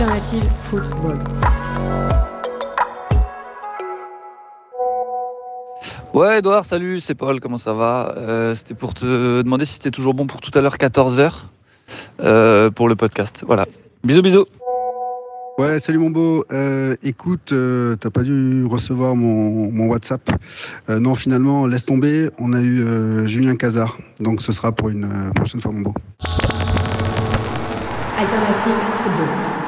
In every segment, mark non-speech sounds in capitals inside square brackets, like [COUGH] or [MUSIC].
Alternative football. Ouais, Edouard, salut, c'est Paul, comment ça va? Euh, C'était pour te demander si c'était toujours bon pour tout à l'heure, 14h, euh, pour le podcast. Voilà. Bisous, bisous. Ouais, salut mon beau. Euh, écoute, euh, t'as pas dû recevoir mon, mon WhatsApp. Euh, non, finalement, laisse tomber. On a eu euh, Julien Cazard. Donc ce sera pour une euh, prochaine fois, mon beau. Alternative football.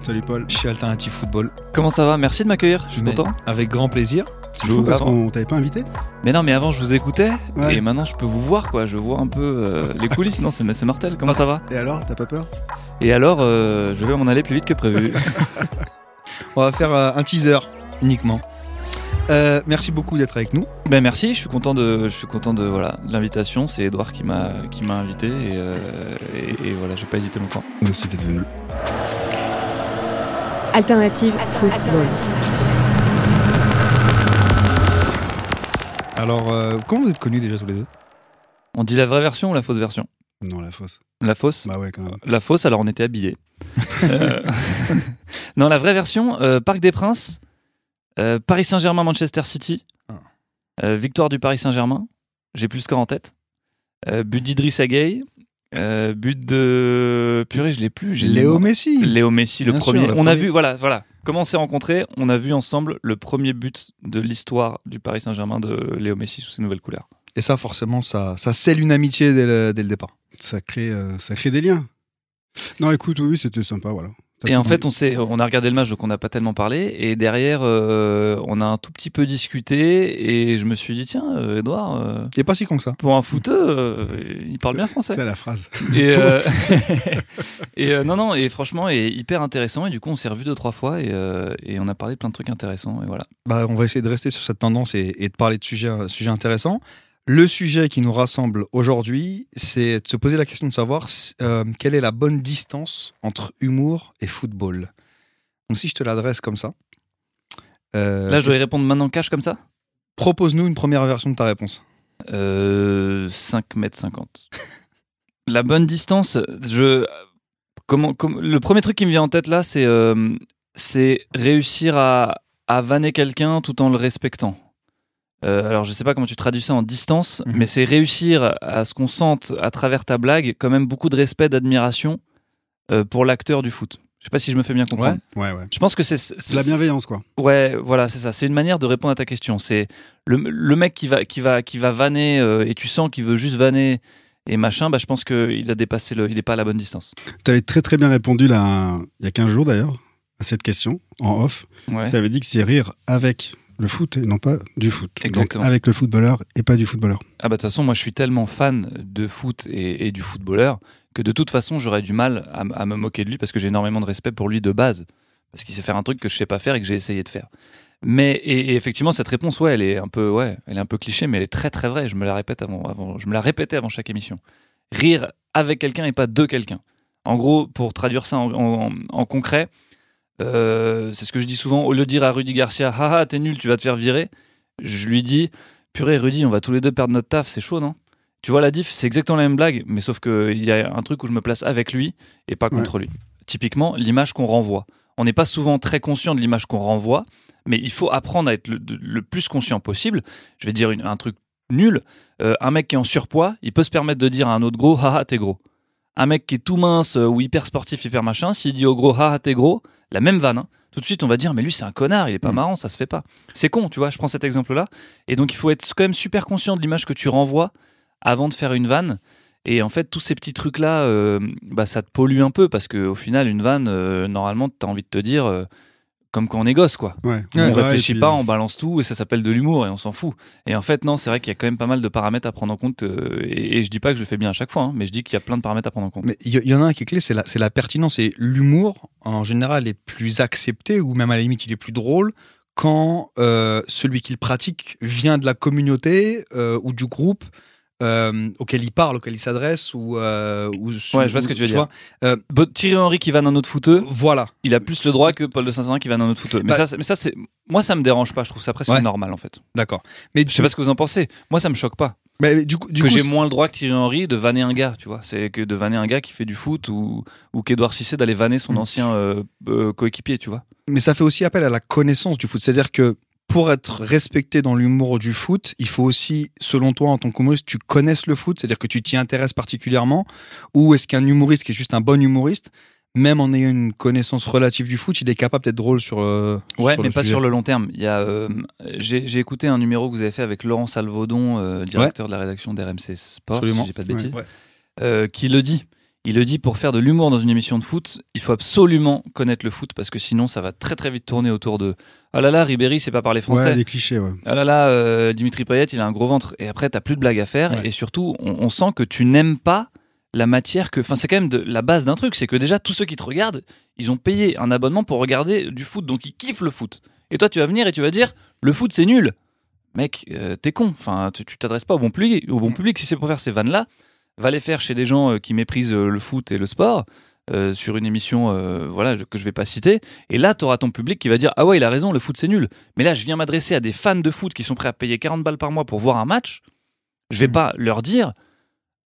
Salut Paul. chez Alternative Football. Comment ça va? Merci de m'accueillir, je suis Mais content. Avec grand plaisir. C'est fou parce qu'on t'avait pas invité? Mais non, mais avant, je vous écoutais, Ouais. et maintenant, je peux vous voir, quoi. Je vois un peu euh, les coulisses. Non, c'est c'est mortel. Comment ça va? Et alors, t'as pas peur? Et alors, euh, je vais m'en aller plus vite que prévu. [LAUGHS] On va faire euh, un teaser uniquement. Euh, merci beaucoup d'être avec nous. ben merci, je suis content de, je suis content de voilà l'invitation. C'est Edouard qui m'a qui m'a invité et, euh, et, et voilà, j'ai pas hésité longtemps. Merci d'être venu. Alternative football. Alors, euh, comment vous êtes connus déjà tous les deux? On dit la vraie version ou la fausse version? Non, la fausse. La fausse? Bah ouais, quand même. La fausse, alors on était habillés. [LAUGHS] Euh, [LAUGHS] non, la vraie version, euh, Parc des Princes, euh, Paris Saint-Germain, Manchester City, Ah. euh, victoire du Paris Saint-Germain, j'ai plus le score en tête, euh, but d'Idriss euh, but de... Purée, je l'ai plus. j'ai Léo Messi. Léo Messi, le Bien premier. sûr, le on a vu, voilà, voilà. Comment on s'est rencontrés On a vu ensemble le premier but de l'histoire du Paris Saint-Germain de Léo Messi sous ses nouvelles couleurs. Et ça, forcément, ça, ça scelle une amitié dès le, dès le départ. Ça crée, euh, ça crée des liens. Non, écoute, oui, c'était sympa, voilà. Et en fait, on, s'est, on a regardé le match, donc on n'a pas tellement parlé. Et derrière, euh, on a un tout petit peu discuté. Et je me suis dit, tiens, euh, Edouard, euh, Il est pas si con que ça. pour un footeux, il parle bien français. C'est la phrase. Et, [LAUGHS] [LAUGHS] et non, non, et franchement, est hyper intéressant. Et du coup, on s'est revu deux, trois fois. Et, et on a parlé de plein de trucs intéressants. Et voilà. Bah, on va essayer de rester sur cette tendance et, et de parler de sujets, sujets intéressants. Le sujet qui nous rassemble aujourd'hui, c'est de se poser la question de savoir euh, quelle est la bonne distance entre humour et football. Donc si je te l'adresse comme ça, euh, Là, je dois y répondre maintenant cash comme ça? Propose-nous une première version de ta réponse. Euh, 5 mètres 50. [LAUGHS] La bonne distance, je. Comment, comme- le premier truc qui me vient en tête là, c'est euh, c'est réussir à, à vanner quelqu'un tout en le respectant. Euh, alors, je sais pas comment tu traduis ça en distance, Mhm. mais c'est réussir à ce qu'on sente à travers ta blague quand même beaucoup de respect, d'admiration euh, pour l'acteur du foot. Je sais pas si je me fais bien comprendre. Ouais, ouais. Je pense que c'est C'est la bienveillance, quoi. Ouais, voilà, c'est ça. C'est une manière de répondre à ta question. C'est le, le mec qui va, qui va, qui va vanner euh, et tu sens qu'il veut juste vanner et machin. Bah, je pense qu'il a dépassé le, il est pas à la bonne distance. T'avais très très bien répondu là, il y a 15 jours d'ailleurs, à cette question, en off. Ouais. Tu avais dit que c'est rire avec le foot et non pas du foot. Exactement. Donc avec le footballeur et pas du footballeur. Ah bah de toute façon, moi je suis tellement fan de foot et, et du footballeur que de toute façon j'aurais du mal à, me moquer de lui parce que j'ai énormément de respect pour lui de base parce qu'il sait faire un truc que je sais pas faire et que j'ai essayé de faire. Mais et, et effectivement cette réponse ouais elle est un peu ouais elle est un peu cliché mais elle est très très vraie. Je me la répète avant avant je me la répétais avant chaque émission. Rire avec quelqu'un et pas de quelqu'un. En gros pour traduire ça en, en- en concret. Euh, c'est ce que je dis souvent. Au lieu de dire à Rudy Garcia, haha, t'es nul, tu vas te faire virer, je lui dis, purée, Rudy, on va tous les deux perdre notre taf, c'est chaud, non? Tu vois la diff C'est exactement la même blague, mais sauf qu'il y a un truc où je me place avec lui et pas contre lui. Typiquement, l'image qu'on renvoie. On n'est pas souvent très conscient de l'image qu'on renvoie, mais il faut apprendre à être le, plus conscient possible. Je vais dire une- un truc nul. Euh, un mec qui est en surpoids, il peut se permettre de dire à un autre gros, haha, t'es gros. Un mec qui est tout mince euh, ou hyper sportif, hyper machin, s'il dit au gros, haha, t'es gros, la même vanne, hein, tout de suite on va dire, mais lui c'est un connard, il est pas Mm. marrant, ça se fait pas. C'est con, tu vois, je prends cet exemple-là. Et donc il faut être quand même super conscient de l'image que tu renvoies avant de faire une vanne. Et en fait, tous ces petits trucs-là, euh, bah, ça te pollue un peu parce qu'au final, une vanne, euh, normalement, tu as envie de te dire, euh, comme quand on est gosse, quoi. Ouais. on réfléchit puis- pas, on balance tout et ça s'appelle de l'humour et on s'en fout. Et en fait, non, c'est vrai qu'il y a quand même pas mal de paramètres à prendre en compte. euh, et, et je dis pas que je le fais bien à chaque fois, hein, mais je dis qu'il y a plein de paramètres à prendre en compte. Mais il y, en a un qui est clé, c'est la, c'est la pertinence. Et l'humour, en général, est plus accepté, ou même à la limite, il est plus drôle, quand euh, celui qui le pratique vient de la communauté euh, ou du groupe euh, auquel il parle, auquel il s'adresse, ou, euh, ou Ouais, je vois ce que tu veux dire. Bo- Thierry Henry qui va dans notre footeux, Voilà. il a plus le droit que Paul de Saint-Saëns qui va dans notre footeux. Mais Bah- ça, mais ça, c'est moi, ça me dérange pas. Je trouve ça presque Ouais. normal en fait. D'accord. Mais Je sais pas ce que vous en pensez. Moi, ça me choque pas. mais du coup, du que j'ai moins le droit que Thierry Henry de vanner un gars, tu vois. C'est que de vanner un gars qui fait du foot ou, ou qu'Edouard Cissé d'aller vanner son Mm. ancien euh, euh, coéquipier, tu vois. mais ça fait aussi appel à la connaissance du foot. C'est-à-dire que pour être respecté dans l'humour du foot, il faut aussi, selon toi, en tant qu'humoriste, tu connaisses le foot, c'est-à-dire que tu t'y intéresses particulièrement, ou est-ce qu'un humoriste qui est juste un bon humoriste, même en ayant une connaissance relative du foot, il est capable d'être drôle sur, euh, Ouais, sur mais le pas sujet sur le long terme. Il y a, euh, j'ai, écouté un numéro que vous avez fait avec Laurent Salvaudon, euh, directeur de la rédaction d'RMC Sport, Absolument. si j'ai pas de bêtises, Ouais. euh, qui le dit. Il le dit pour faire de l'humour dans une émission de foot, il faut absolument connaître le foot parce que sinon ça va très très vite tourner autour de ah là là Ribéry c'est pas parler français. Ouais, les clichés, ouais. Ah là là, euh, Dimitri Payet, il a un gros ventre. Et après, t'as plus de blagues à faire. Ouais. Et surtout, on, on sent que tu n'aimes pas la matière que. Enfin, c'est quand même de, la base d'un truc. C'est que déjà, tous ceux qui te regardent, ils ont payé un abonnement pour regarder du foot. Donc, ils kiffent le foot. Et toi, tu vas venir et tu vas dire le foot, c'est nul. Mec, euh, t'es con. Enfin, tu t'adresses pas au bon public. Au bon public, si c'est pour faire ces vannes-là, va les faire chez des gens euh, qui méprisent euh, le foot et le sport. euh, sur une émission euh, voilà je- que je vais pas citer et là tu auras ton public qui va dire ah ouais il a raison le foot c'est nul mais là je viens m'adresser à des fans de foot qui sont prêts à payer 40 balles par mois pour voir un match je vais Mhm. pas leur dire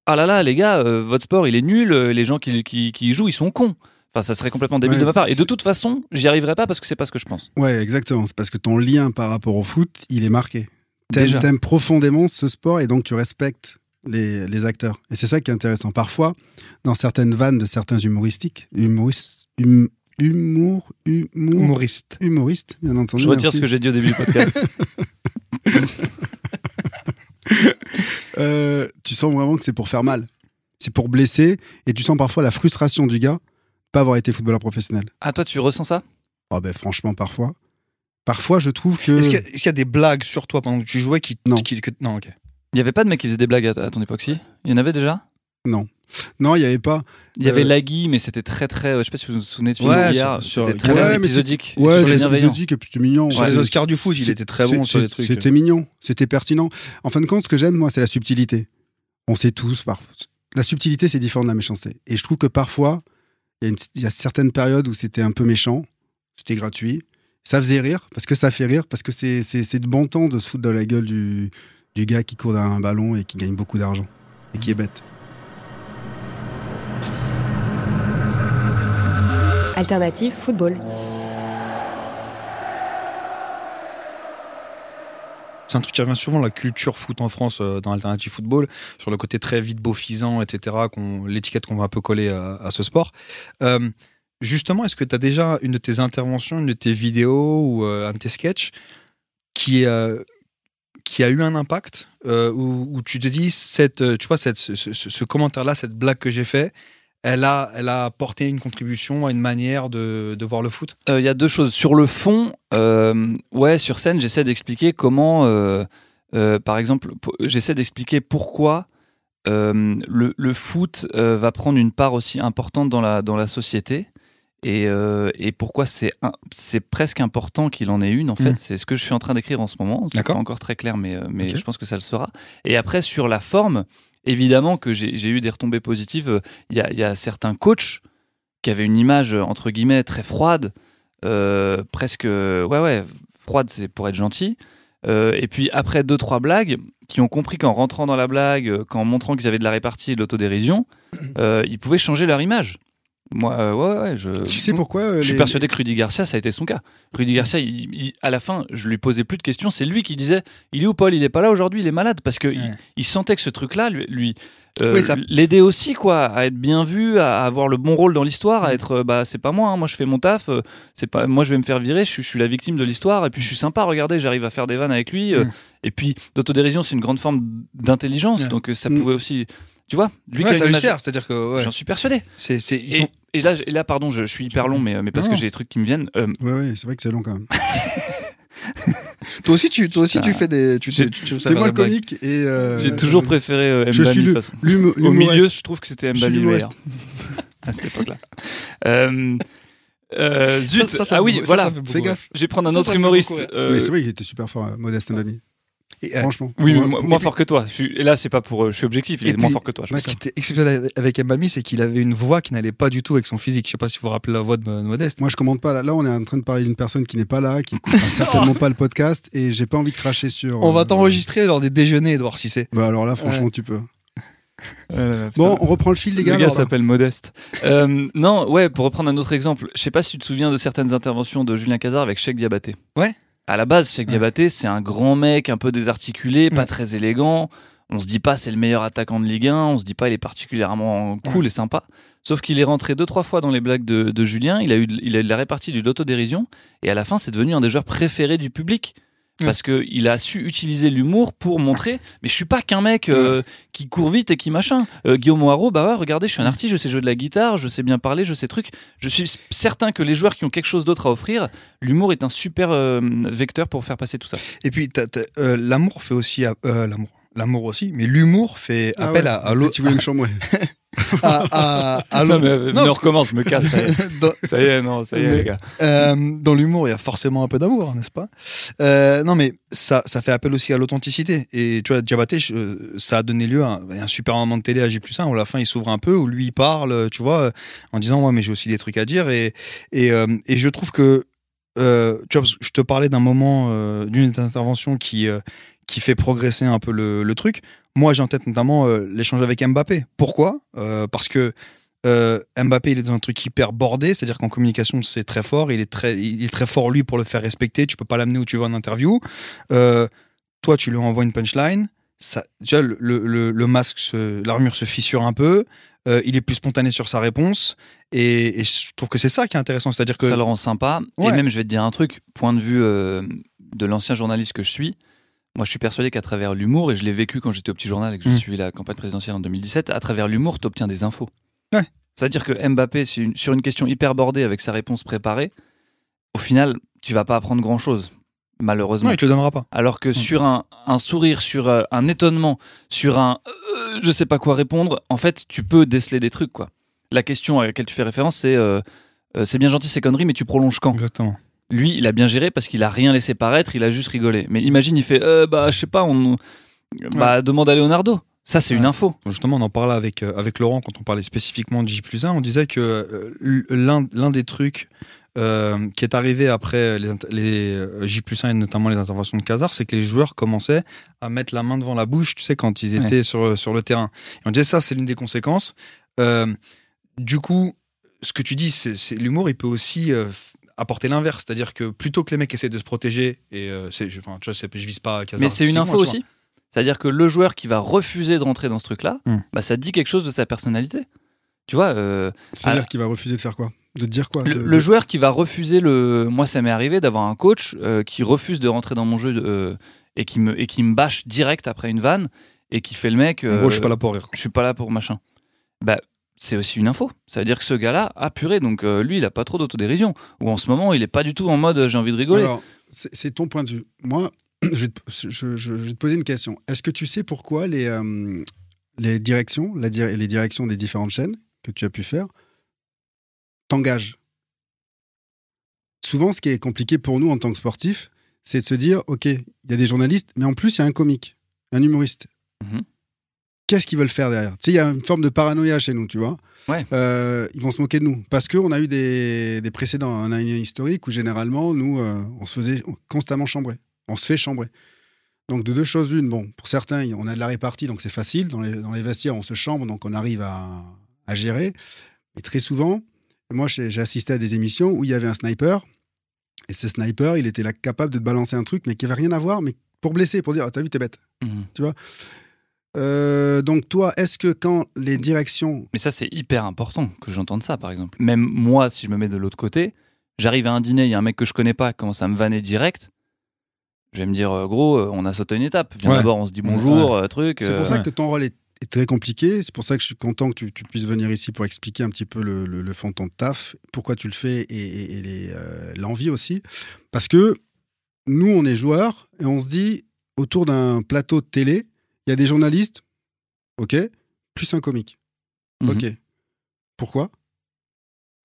ah là là les gars euh, votre sport il est nul les gens qui, qui, qui y jouent ils sont cons enfin ça serait complètement débile Ouais, de ma part et de toute façon j'y arriverai pas parce que c'est pas ce que je pense Ouais, exactement. C'est parce que ton lien par rapport au foot, il est marqué. T'aimes profondément ce sport et donc tu respectes les, les acteurs. Et c'est ça qui est intéressant. Parfois, dans certaines vannes de certains humoristiques, humoristes, hum- humour, humour, Humoriste. humoriste, bien entendu. je retire merci. ce que j'ai dit au début du podcast [LAUGHS] [LAUGHS] Euh, tu sens vraiment que c'est pour faire mal. C'est pour blesser et tu sens parfois la frustration du gars de pas avoir été footballeur professionnel. ah toi tu ressens ça? Oh ben franchement parfois. Parfois je trouve que Est-ce qu'il y, a- y des blagues sur toi pendant que tu jouais qui. Non. qui- que- non, ok. Il y avait pas de mec qui faisait des blagues à, à ton époque si? Il y en avait déjà? Non. Non, il y avait pas. il y avait Euh, Lagui mais c'était très très je sais pas si vous vous souvenez de Philippe Ouais, Guillard, sur- c'était très Ouais, mais épisodique Ouais, sur les c'était bienveillants épisodique et puis c'était mignon. Sur Ouais, les Oscars du foot, il était très bon sur les trucs. C'était mignon, c'était pertinent. En fin de compte, ce que j'aime, moi, c'est la subtilité. On sait tous, par... la subtilité, c'est différent de la méchanceté. Et je trouve que parfois, il y, une- y a certaines périodes où c'était un peu méchant, c'était gratuit, ça faisait rire, parce que ça fait rire, parce que c'est c'est- c'est de bon temps de se foutre dans la gueule du, du gars qui court d'un ballon et qui gagne beaucoup d'argent, et qui est bête. Alternative football. C'est un truc qui revient souvent, la culture foot en France euh, dans Alternative Football, sur le côté très vite beaufisant, etc., qu'on- l'étiquette qu'on va un peu coller à, à ce sport. Euh, justement, est-ce que tu as déjà une de tes interventions, une de tes vidéos ou euh, un de tes sketchs qui, euh, qui a eu un impact, euh, où, tu te dis, cette, euh, tu vois, cette, ce, ce commentaire-là, cette blague que j'ai fait, elle a, elle a apporté une contribution à une manière de, de voir le foot? Euh, Il y a deux choses. Sur le fond, ouais, sur scène, j'essaie d'expliquer comment, par exemple, j'essaie d'expliquer pourquoi le, le foot va prendre une part aussi importante dans la, dans la société. Et, euh, et pourquoi c'est presque important qu'il en ait une en fait Mm. c'est ce que je suis en train d'écrire en ce moment. C'est pas encore très clair mais, euh, mais je pense que ça le sera. Et après sur la forme évidemment que j'ai eu des retombées positives. Il y a, y a certains coachs qui avaient une image entre guillemets très froide euh, presque ouais ouais froide c'est pour être gentil. Euh, et puis après deux trois blagues qui ont compris qu'en rentrant dans la blague qu'en montrant qu'ils avaient de la répartie et de l'autodérision [CLEARS THROAT] euh, ils pouvaient changer leur image Moi, euh, ouais, ouais, je. Tu sais pourquoi euh, Je suis les- persuadé que Rudy Garcia, ça a été son cas. Rudy Garcia, il- il- à la fin, je lui posais plus de questions. C'est lui qui disait Il est où, Paul? Il est pas là aujourd'hui, il est malade. Parce qu'il Ouais. il sentait que ce truc-là, lui, lui, euh, Oui, ça- l'aidait aussi, quoi, à être bien vu, à avoir le bon rôle dans l'histoire, Mm. à être, euh, bah, c'est pas moi, hein, moi je fais mon taf, c'est pas, moi je vais me faire virer, je, suis- je suis la victime de l'histoire, et puis je suis sympa, regardez, j'arrive à faire des vannes avec lui. Mm. et puis, l'autodérision, c'est une grande forme d'intelligence, donc ça Mm. pouvait aussi. Tu vois, lui Ouais, qui a ça lui sert, c'est-à-dire que ouais, J'en suis persuadé. c'est, ils Et, sont- et là, j- et là, pardon, je, je suis hyper long, mais, mais parce Non. que j'ai des trucs qui me viennent. Euh, Ouais, ouais, c'est vrai que c'est long quand même. [LAUGHS] Toi aussi, tu, toi aussi, tu fais des. Tu, J'ai- tu- tu- tu- C'est moi le comique et. euh, J'ai toujours préféré euh, Mbani, suis de toute façon. Au milieu, je trouve que c'était meilleur [LAUGHS] à cette époque-là. Euh, euh, zut, Ça, ça, ça ah oui, voilà. Fais gaffe. Je vais prendre un autre humoriste. euh, Oui, c'est vrai qu'il était super fort, euh, Modeste Mbami. Et, euh, Franchement. oui, mais moi- moins fort que toi. Je suis- là, c'est pas pour. Je suis objectif. Il est moins fort que toi. je Ce qui était exceptionnel avec Mbami, c'est qu'il avait une voix qui n'allait pas du tout avec son physique. Je sais pas si vous vous rappelez la voix de de Modeste. Moi, je commande pas. Là, là on est en train de parler d'une personne qui n'est pas là, qui écoutera [LAUGHS] certainement pas le podcast, et j'ai pas envie de cracher sur. On va euh, t'enregistrer lors des déjeuners, Edouard Cissé. Bah alors là, franchement, tu peux. Euh, Bon, on reprend le fil, les Le gars. gars alors, là. s'appelle Modeste. Euh, non, ouais, pour reprendre un autre exemple, je sais pas si tu te souviens de certaines interventions de Julien Cazard avec Cheikh Diabaté. Ouais. À la base, Cheikh. Diabaté, c'est un grand mec un peu désarticulé, pas Ouais. très élégant. On se dit pas c'est le meilleur attaquant de Ligue 1, on se dit pas il est particulièrement cool et sympa. Sauf qu'il est rentré deux trois fois dans les blagues de, de Julien, il a eu il a eu de la répartie de l'autodérision et à la fin c'est devenu un des joueurs préférés du public. Ouais. Parce que il a su utiliser l'humour pour montrer, mais je suis pas qu'un mec euh, qui court vite et qui machin. Euh, Guillaume Moirot, bah ouais, regardez, je suis un artiste, je sais jouer de la guitare, je sais bien parler, je sais truc. Je suis certain que les joueurs qui ont quelque chose d'autre à offrir, l'humour est un super euh, vecteur pour faire passer tout ça. Et puis, euh, l'amour fait aussi. euh, l'amour. L'amour aussi, mais l'humour fait Ah appel ouais. à, à l'autre. Tu voulais me chambrer. [LAUGHS] [LAUGHS] à, à- à non, mais, euh, Non, mais on parce- recommence, je me casse. Ça y est, [LAUGHS] dans, ça y est, non, ça y est, Mais- les gars. euh, dans l'humour, il y a forcément un peu d'amour, n'est-ce pas? Euh, Non, mais ça, ça fait appel aussi à l'authenticité. Et tu vois, Diabaté, ça a donné lieu à un, à un super moment de télé à J+1 où à la fin il s'ouvre un peu, où lui il parle, tu vois, en disant ouais, mais j'ai aussi des trucs à dire. Et et, euh, et je trouve que tu vois, je te parlais d'un moment, d'une intervention qui qui fait progresser un peu le, le truc. Moi, j'ai en tête notamment euh, l'échange avec Mbappé. Pourquoi? Euh, Parce que euh, Mbappé, il est dans un truc hyper bordé, c'est-à-dire qu'en communication, c'est très fort. Il est très, il est très fort lui pour le faire respecter. Tu peux pas l'amener où tu veux en interview. Toi, tu lui envoies une punchline. Ça, tu vois, le, le, le masque, l'armure se fissure un peu. Euh, il est plus spontané sur sa réponse. Et, et je trouve que c'est ça qui est intéressant, c'est-à-dire que Ça le rend sympa. Et même, je vais te dire un truc, point de vue euh, de l'ancien journaliste que je suis, moi je suis persuadé qu'à travers l'humour, et je l'ai vécu quand j'étais au petit journal et que j'ai Mm. suivi la campagne présidentielle en 2017, à travers l'humour, tu obtiens des infos. Ouais. C'est-à-dire que Mbappé, sur une, sur question hyper bordée avec sa réponse préparée, au final, tu vas pas apprendre grand-chose, malheureusement. non, il te le donnera pas. Alors que sur un, un sourire, sur euh, un étonnement, sur un euh, je sais pas quoi répondre, en fait, tu peux déceler des trucs, quoi. La question à laquelle tu fais référence, c'est euh, euh, c'est bien gentil ces conneries, mais tu prolonges quand? Exactement. Lui, il a bien géré parce qu'il a rien laissé paraître, il a juste rigolé. Mais imagine, il fait euh, bah je sais pas, on bah demande à Leonardo. Ça, c'est une info. Justement, on en parlait avec, euh, avec Laurent quand on parlait spécifiquement de J 1. On disait que euh, l'un des trucs euh, qui est arrivé après les, les J 1 et notamment les interventions de Casar, c'est que les joueurs commençaient à mettre la main devant la bouche, tu sais, quand ils étaient sur, sur le terrain. Et on disait ça, c'est l'une des conséquences. Du coup, ce que tu dis, c'est l'humour, il peut aussi apporter l'inverse. C'est-à-dire que plutôt que les mecs essaient de se protéger, et euh, c'est- je- enfin, tu vois, je vise pas Casar. Mais c'est une info aussi. C'est-à-dire que le joueur qui va refuser de rentrer dans ce truc-là, Hmm. bah ça dit quelque chose de sa personnalité. Tu vois, euh, C'est-à-dire qu'il va refuser de faire quoi? De te dire quoi? Le, De- le de- joueur qui va refuser le. Moi, ça m'est arrivé d'avoir un coach euh, qui refuse de rentrer dans mon jeu euh, et, qui me, et qui me bâche direct après une vanne et qui fait le mec. En gros, je suis pas là pour rire. je suis pas là pour machin. Bah, c'est aussi une info. Ça veut dire que ce gars-là a puré, donc euh, lui, il a pas trop d'autodérision. Ou en ce moment, il est pas du tout en mode euh, j'ai envie de rigoler. Alors, c'est ton point de vue. Moi, [CLEARS THROAT] je vais te, je- je- je vais te poser une question. Est-ce que tu sais pourquoi les, euh, les directions, la les directions des différentes chaînes que tu as pu faire, t'engagent? Souvent, ce qui est compliqué pour nous en tant que sportifs, c'est de se dire, OK, il y a des journalistes, mais en plus, il y a un comique, un humoriste. Mhm. Qu'est-ce qu'ils veulent faire derrière Tu sais, il y a une forme de paranoïa chez nous, tu vois. Ouais. Euh, ils vont se moquer de nous parce qu'on a eu des, des précédents, on a une historique où généralement, nous, euh, on se faisait constamment chambrer. On se fait chambrer. Donc, de deux choses l'une, bon, pour certains, on a de la répartie, donc c'est facile. Dans les, dans les vestiaires, on se chambre, donc on arrive à, à gérer. Mais très souvent, moi j'ai assisté à des émissions où il y avait un sniper, et ce sniper, il était là capable de te balancer un truc, mais qui avait rien à voir, mais pour blesser, pour dire, Ah, t'as vu, t'es bête. Mhm. Euh, donc toi, est-ce que quand les directions... Mais ça, c'est hyper important que j'entende ça, par exemple. Même moi, si je me mets de l'autre côté, j'arrive à un dîner, il y a un mec que je connais pas, commence à me vanner direct. Je vais me dire, euh, gros, euh, on a sauté une étape. Viens Ouais. d'abord, on se dit bonjour, truc. C'est euh, pour ça que ton rôle est, est très compliqué, c'est pour ça que je suis content que tu, tu puisses venir ici pour expliquer un petit peu le, le- le fond de ton taf, pourquoi tu le fais et, et- et les, euh, l'envie aussi. Parce que nous, on est joueurs et on se dit, autour d'un plateau de télé, il y a des journalistes, ok, plus un comique. mhm. Ok. Pourquoi?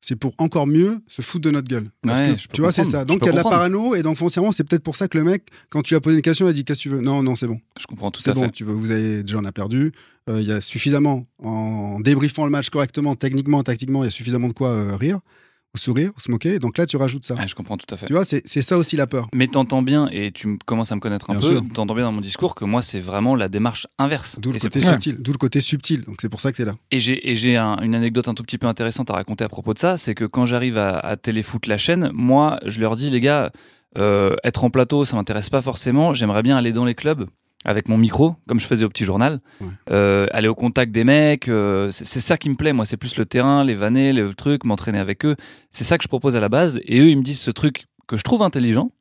C'est pour encore mieux se foutre de notre gueule. Parce Ouais, que, je peux tu vois, c'est ça. Donc il y a de la parano et donc foncièrement, c'est peut-être pour ça que le mec, quand tu lui as posé une question, il a dit Qu'est-ce que tu veux? Non, non, c'est bon. Je comprends tout C'est à bon, fait. tu veux, vous avez déjà on a perdu. Euh, Il y a suffisamment, en débriefant le match correctement, techniquement, tactiquement, il y a suffisamment de quoi euh, rire, ou sourire, ou se moquer. Donc là, tu rajoutes ça. Ouais, je comprends tout à fait. Tu vois, c'est c'est ça aussi la peur. Mais t'entends bien, et tu commences à me connaître un Bien peu, t'entends bien dans mon discours que moi, c'est vraiment la démarche inverse. D'où le côté subtil. D'où le côté subtil. Donc c'est pour ça que tu es là. Et j'ai et j'ai un- une anecdote un tout petit peu intéressante à raconter à propos de ça, c'est que quand j'arrive à, à Téléfoot la chaîne, moi je leur dis les gars, euh, être en plateau ça m'intéresse pas forcément, j'aimerais bien aller dans les clubs avec mon micro, comme je faisais au petit journal, Ouais. euh, aller au contact des mecs, euh, c'est ça qui me plaît, moi c'est plus le terrain, les vanner, le truc, m'entraîner avec eux, c'est ça que je propose à la base, et eux ils me disent ce truc que je trouve intelligent,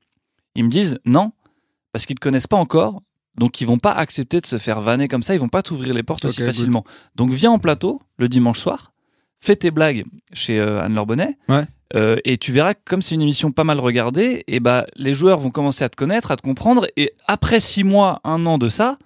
ils me disent non, parce qu'ils te connaissent pas encore, donc ils vont pas accepter de se faire vanner comme ça, ils vont pas t'ouvrir les portes aussi good. facilement. Donc viens en plateau le dimanche soir, fais tes blagues chez euh, Anne-Laure Bonnet, Ouais. Euh, et tu verras que comme c'est une émission pas mal regardée, et bah les joueurs vont commencer à te connaître, à te comprendre, et après six mois, un an de ça,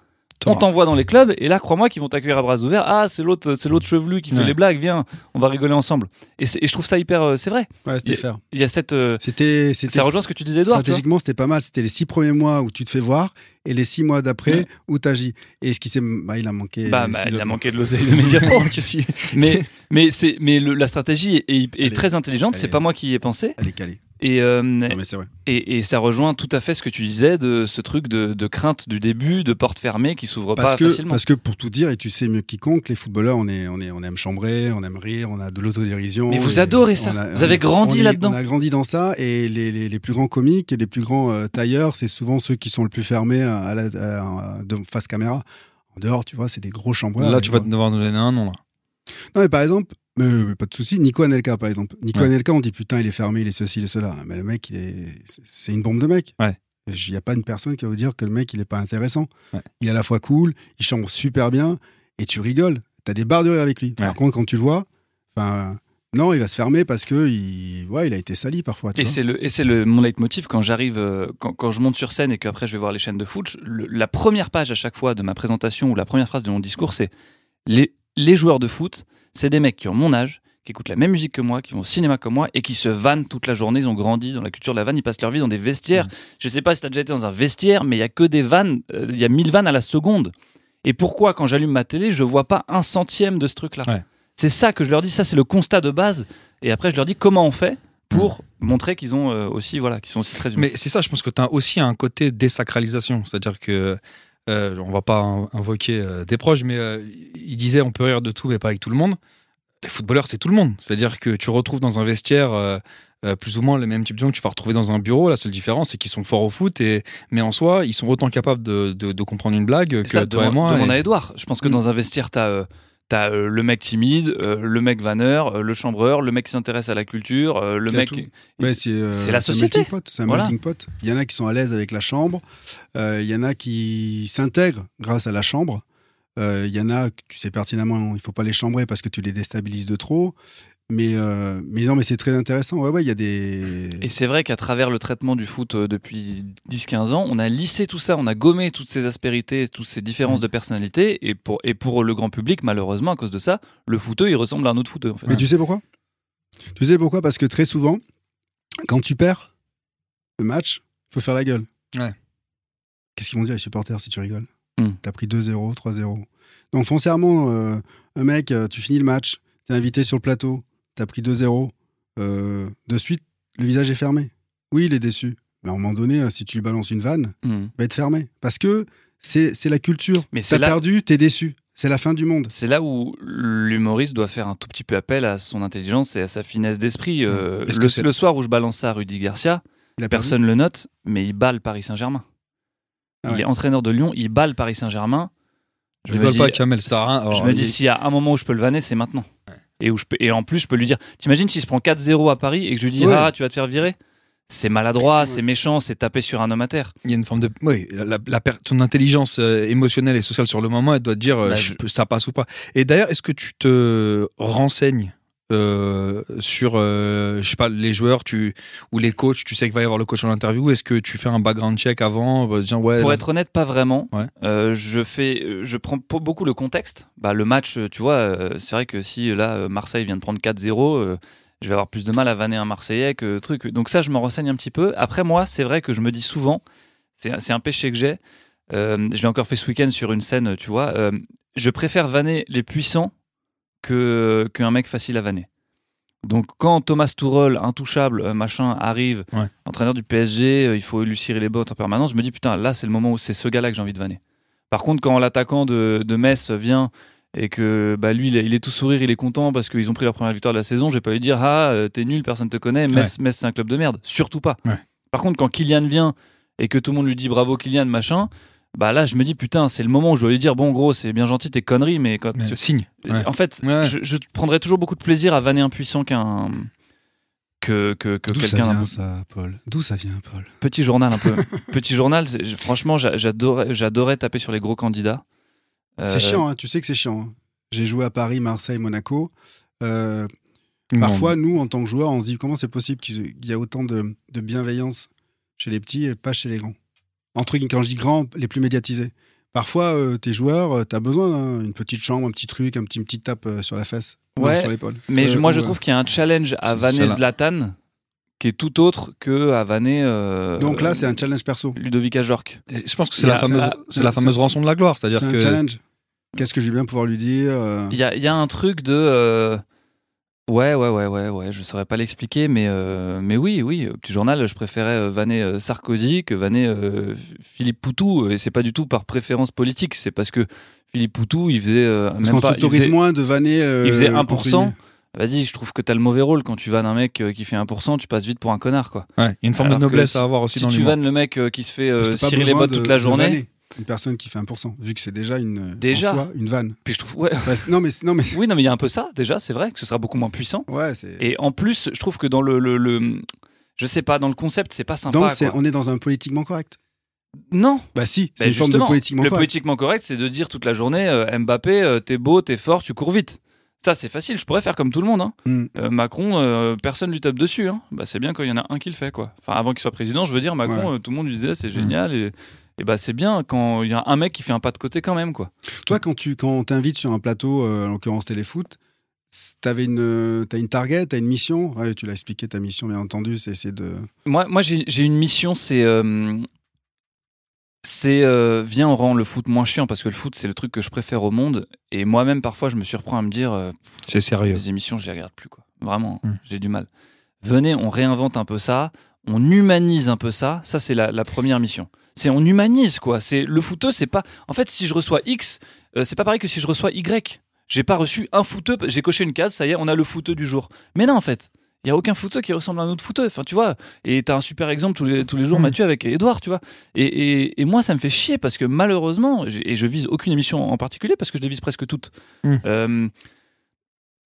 on t'envoie dans les clubs, et là crois-moi qu'ils vont t'accueillir à bras ouverts. Ah c'est l'autre, c'est l'autre chevelu qui fait Ouais. les blagues, viens, on va rigoler ensemble. Et, je trouve ça hyper, euh, c'est vrai. Ouais, c'était faire. Il y a cette, euh, C'était. ça rejoint ce que tu disais, Edouard. Stratégiquement, c'était pas mal. C'était les six premiers mois où tu te fais voir et les six mois d'après Ouais. où t'agis. Et ce qui s'est. Bah, il a manqué. Bah, bah, il a manqué de l'oseille immédiatement. [LAUGHS] mais mais c'est mais le- la stratégie est, est- très intelligente. C'est est- pas moi qui y ai pensé. Elle est calée. Et, euh, Non, mais c'est vrai. et et ça rejoint tout à fait ce que tu disais de ce truc de, de crainte du début, de porte fermée qui s'ouvre pas que, facilement. parce que pour tout dire, et tu sais mieux que quiconque, les footballeurs, on, est, on, est, on aime chambrer, on aime rire, on a de l'autodérision. Mais vous adorez ça. on a- Vous avez grandi là-dedans. On a grandi dans ça et les, les, les plus grands comiques et les plus grands euh, tailleurs, c'est souvent ceux qui sont le plus fermés à, à la, à- de face caméra. En dehors, tu vois, c'est des gros chambreurs. Là, tu vas devoir nous donner un nom. Là. Non, mais par exemple, euh, pas de souci, Nico Anelka, par exemple. Nico Ouais. Anelka, on dit putain, il est fermé, il est ceci, il est cela. Mais le mec, il est... c'est- une bombe de mec. Ouais. Il n'y a pas une personne qui va vous dire que le mec, il est pas intéressant. Ouais. Il est à la fois cool, il chambre super bien, et tu rigoles. T'as des barres de rire avec lui. Par contre, quand tu le vois, enfin, non, il va se fermer parce que il, ouais, il a été sali parfois. tu Et c'est le et c'est le mon leitmotiv quand j'arrive euh, quand, quand je monte sur scène et qu'après je vais voir les chaînes de foot. le- la première page à chaque fois de ma présentation ou la première phrase de mon discours, c'est les les joueurs de foot, c'est des mecs qui ont mon âge, qui écoutent la même musique que moi, qui vont au cinéma comme moi et qui se vannent toute la journée. Ils ont grandi dans la culture de la vanne, ils passent leur vie dans des vestiaires. Mmh. Je sais pas si t'as déjà été dans un vestiaire, mais il y a que des vannes, euh, il y a 1000 vannes à la seconde. Et pourquoi quand j'allume ma télé, je vois pas un centième de ce truc-là? Ouais. C'est ça que je leur dis, ça c'est le constat de base. Et après je leur dis comment on fait pour montrer qu'ils ont euh, aussi voilà, qu'ils sont aussi très humains. Mais c'est ça, je pense que tu as aussi un côté désacralisation. C'est-à-dire que, euh, on va pas in- invoquer euh, des proches, mais euh, il disait on peut rire de tout, mais pas avec tout le monde. Les footballeurs, c'est tout le monde. C'est-à-dire que tu retrouves dans un vestiaire euh, plus ou moins les mêmes types de gens que tu vas retrouver dans un bureau. La seule différence, c'est qu'ils sont forts au foot, et, mais en soi, ils sont autant capables de, de- de comprendre une blague Et que ça, toi et demande, moi. demande et- à Edouard. Je pense que Mm. dans un vestiaire, t'as euh, t'as, euh, le mec timide, euh, le mec vanneur, euh, le chambreur, le mec qui s'intéresse à la culture, le mec. c'est la société. C'est un Voilà. melting pot. Il y en a qui sont à l'aise avec la chambre. il y en a qui s'intègrent grâce à la chambre. il y en a, tu sais pertinemment, il faut pas les chambrer parce que tu les déstabilises de trop. Mais, euh, mais non, mais c'est très intéressant. Ouais, ouais, il y a des. Et c'est vrai qu'à travers le traitement du foot euh, depuis 10-15 ans, on a lissé tout ça, on a gommé toutes ces aspérités, toutes ces Mm. différences de personnalité. Et pour, et pour le grand public, malheureusement, à cause de ça, le footeux, il ressemble à un autre footeux. En fait. Mais tu sais pourquoi? Tu sais pourquoi? Parce que très souvent, quand tu perds le match, il faut faire la gueule. Ouais. Qu'est-ce qu'ils vont dire les supporters si tu rigoles? Hmm. T'as pris 2-0, 3-0. Donc foncièrement, euh, un mec, tu finis le match, t'es invité sur le plateau, t'as pris 2-0, euh, de suite, le visage est fermé. Oui, il est déçu. Mais à un moment donné, euh, si tu lui balances une vanne, Mm. il va être fermé. Parce que c'est la culture. Mais c'est T'as là- perdu, t'es déçu. C'est la fin du monde. C'est là où l'humoriste doit faire un tout petit peu appel à son intelligence et à sa finesse d'esprit. Euh, Est-ce le, que c'est- le soir où je balance ça à Rudy Garcia, Il a perdu. personne le note, mais il bat le Paris Saint-Germain. Ah Il est entraîneur de Lyon, il bat le Paris Saint-Germain. Je rigole pas, Kamel, à rien. Je me il- dis, s'il y a un moment où je peux le vanner, c'est maintenant. Et, où je peux, et en plus, je peux lui dire T'imagines s'il se prend 4-0 à Paris et que je lui dis Ouais. Ah, tu vas te faire virer? C'est maladroit, c'est méchant, c'est taper sur un homme à terre. Il y a une forme de. Oui, la, ton intelligence euh, émotionnelle et sociale sur le moment, elle doit te dire euh, Bah, je je- ça passe ou pas. Et d'ailleurs, est-ce que tu te renseignes euh, sur, euh, je sais pas, les joueurs tu, ou les coachs Tu sais qu'il va y avoir le coach en interview. Est-ce que tu fais un background check avant euh, disant, ouais, Pour là- être honnête, pas vraiment. Ouais. Euh, je fais, je prends beaucoup le contexte. Bah, le match, tu vois, c'est vrai que si là Marseille vient de prendre 4-0, euh, je vais avoir plus de mal à vanner un Marseillais que truc. Donc ça, je me renseigne un petit peu. Après moi, c'est vrai que je me dis souvent, c'est un péché que j'ai. Je l'ai encore fait ce week-end sur une scène, tu vois. je préfère vanner les puissants que qu'un mec facile à vanner. Donc quand Thomas Tuchel, intouchable, euh, machin, arrive, Ouais. entraîneur du PSG, euh, il faut lui cirer les bottes en permanence, je me dis putain, là c'est le moment où c'est ce gars-là que j'ai envie de vanner. Par contre, quand l'attaquant de, de Metz vient et que bah, lui, il est, il est tout sourire, il est content parce qu'ils ont pris leur première victoire de la saison, je vais pas lui dire ah euh, t'es nul, personne te connaît, Metz, Metz, c'est un club de merde, surtout pas. Ouais. Par contre, quand Kylian vient et que tout le monde lui dit bravo Kylian machin, bah là je me dis putain c'est le moment où je dois lui dire bon gros c'est bien gentil tes conneries mais quand Mais tu- signe. Ouais. en fait Ouais. je, je prendrais toujours beaucoup de plaisir à vanner un puissant qu'un que, que, que D'où ça quelqu'un d'un vient ça, Paul? D'où ça vient, Paul? Petit journal un peu [LAUGHS] petit journal franchement j'a- j'adorais j'adorais taper sur les gros candidats Euh, C'est chiant, hein, tu sais que c'est chiant. hein. J'ai joué à Paris, Marseille, Monaco. Euh, Non. Parfois, nous, en tant que joueurs, on se dit comment c'est possible qu'il y ait autant de, de bienveillance chez les petits et pas chez les grands? Entre quand je dis grands, les plus médiatisés. Parfois, euh, tes joueurs, tu as besoin d'une petite chambre, un petit truc, un petit, une petite tape euh, sur la fesse, ou Ouais, sur l'épaule. mais je- Euh, moi je ou, trouve qu'il y a un challenge à là. Zlatan qui est tout autre que à euh, Donc là, c'est un challenge perso. Ludovic Et Je pense que c'est la fameuse, la fameuse rançon de la gloire, c'est-à-dire C'est un challenge. Qu'est-ce que je vais bien pouvoir lui dire euh, Il y a, il y a un truc de. Euh, Ouais, ouais, ouais, ouais, ouais, je saurais pas l'expliquer, mais, euh, mais oui, oui, au petit journal, je préférais euh, vanner euh, Sarkozy que vanner euh, Philippe Poutou, et c'est pas du tout par préférence politique, c'est parce que Philippe Poutou, il faisait euh, Parce même qu'on pas. il s'autorise faisait- moins de vanner. euh, il faisait entre 1%. guillemets. Vas-y, je trouve que t'as le mauvais rôle quand tu vannes un mec euh, qui fait 1%, tu passes vite pour un connard, quoi. Ouais, il y a une forme Alors de noblesse si- à avoir aussi Si dans tu l'humour. vannes le mec euh, qui se fait euh, cirer les bottes de- toute la journée, Une personne qui fait 1%, vu que c'est déjà une. Déjà en soi, une vanne. puis je trouve. Ouais, Bah, non, mais, non, mais. oui, non, mais il y a un peu ça, déjà, c'est vrai que ce sera beaucoup moins puissant. Ouais. Et en plus, je trouve que dans le, le, le- je sais pas, dans le concept, c'est pas sympa. Donc, on est dans un politiquement correct. Non, Bah, si, c'est Ben une forme de politiquement le correct. politiquement correct, c'est de dire toute la journée, euh, Mbappé, euh, t'es beau, t'es fort, tu cours vite. Ça, c'est facile. Je pourrais faire comme tout le monde. hein. Hmm. Euh, Macron, euh, personne lui tape dessus. hein. Bah, c'est bien quand il y en a un qui le fait, quoi. Enfin, avant qu'il soit président, je veux dire, Macron, Ouais. euh, tout le monde lui disait, Hmm. c'est génial. Et, et bah, c'est bien quand il y a un mec qui fait un pas de côté quand même, quoi. Toi, quand tu quand on t'invite sur un plateau, euh, en l'occurrence téléfoot, t'avais une, euh, t'as une target, t'as une mission? Ouais, tu l'as expliqué, ta mission, bien entendu, c'est essayer de. Moi, moi j'ai une mission, c'est. euh, c'est. euh, viens, on rend le foot moins chiant parce que le foot, c'est le truc que je préfère au monde. Et moi-même, parfois, je me surprends à me dire. euh, C'est sérieux. les émissions, je les regarde plus, quoi. Vraiment, Hmm. j'ai du mal. Venez, on réinvente un peu ça, on humanise un peu ça. Ça, c'est la, la première mission. C'est on humanise, quoi. C'est le footeux, c'est pas. En fait, si je reçois X, euh, c'est pas pareil que si je reçois Y. J'ai pas reçu un footeux, j'ai coché une case, ça y est, on a le footeux du jour. Mais non, en fait. Il y a aucun footeux qui ressemble à un autre footeux. Enfin, tu vois. Et t'as un super exemple tous les, tous les jours, Hmm. Mathieu, avec Edouard, tu vois. Et, et- et moi, ça me fait chier parce que malheureusement, et je vise aucune émission en particulier parce que je les vise presque toutes. Hmm. Euh,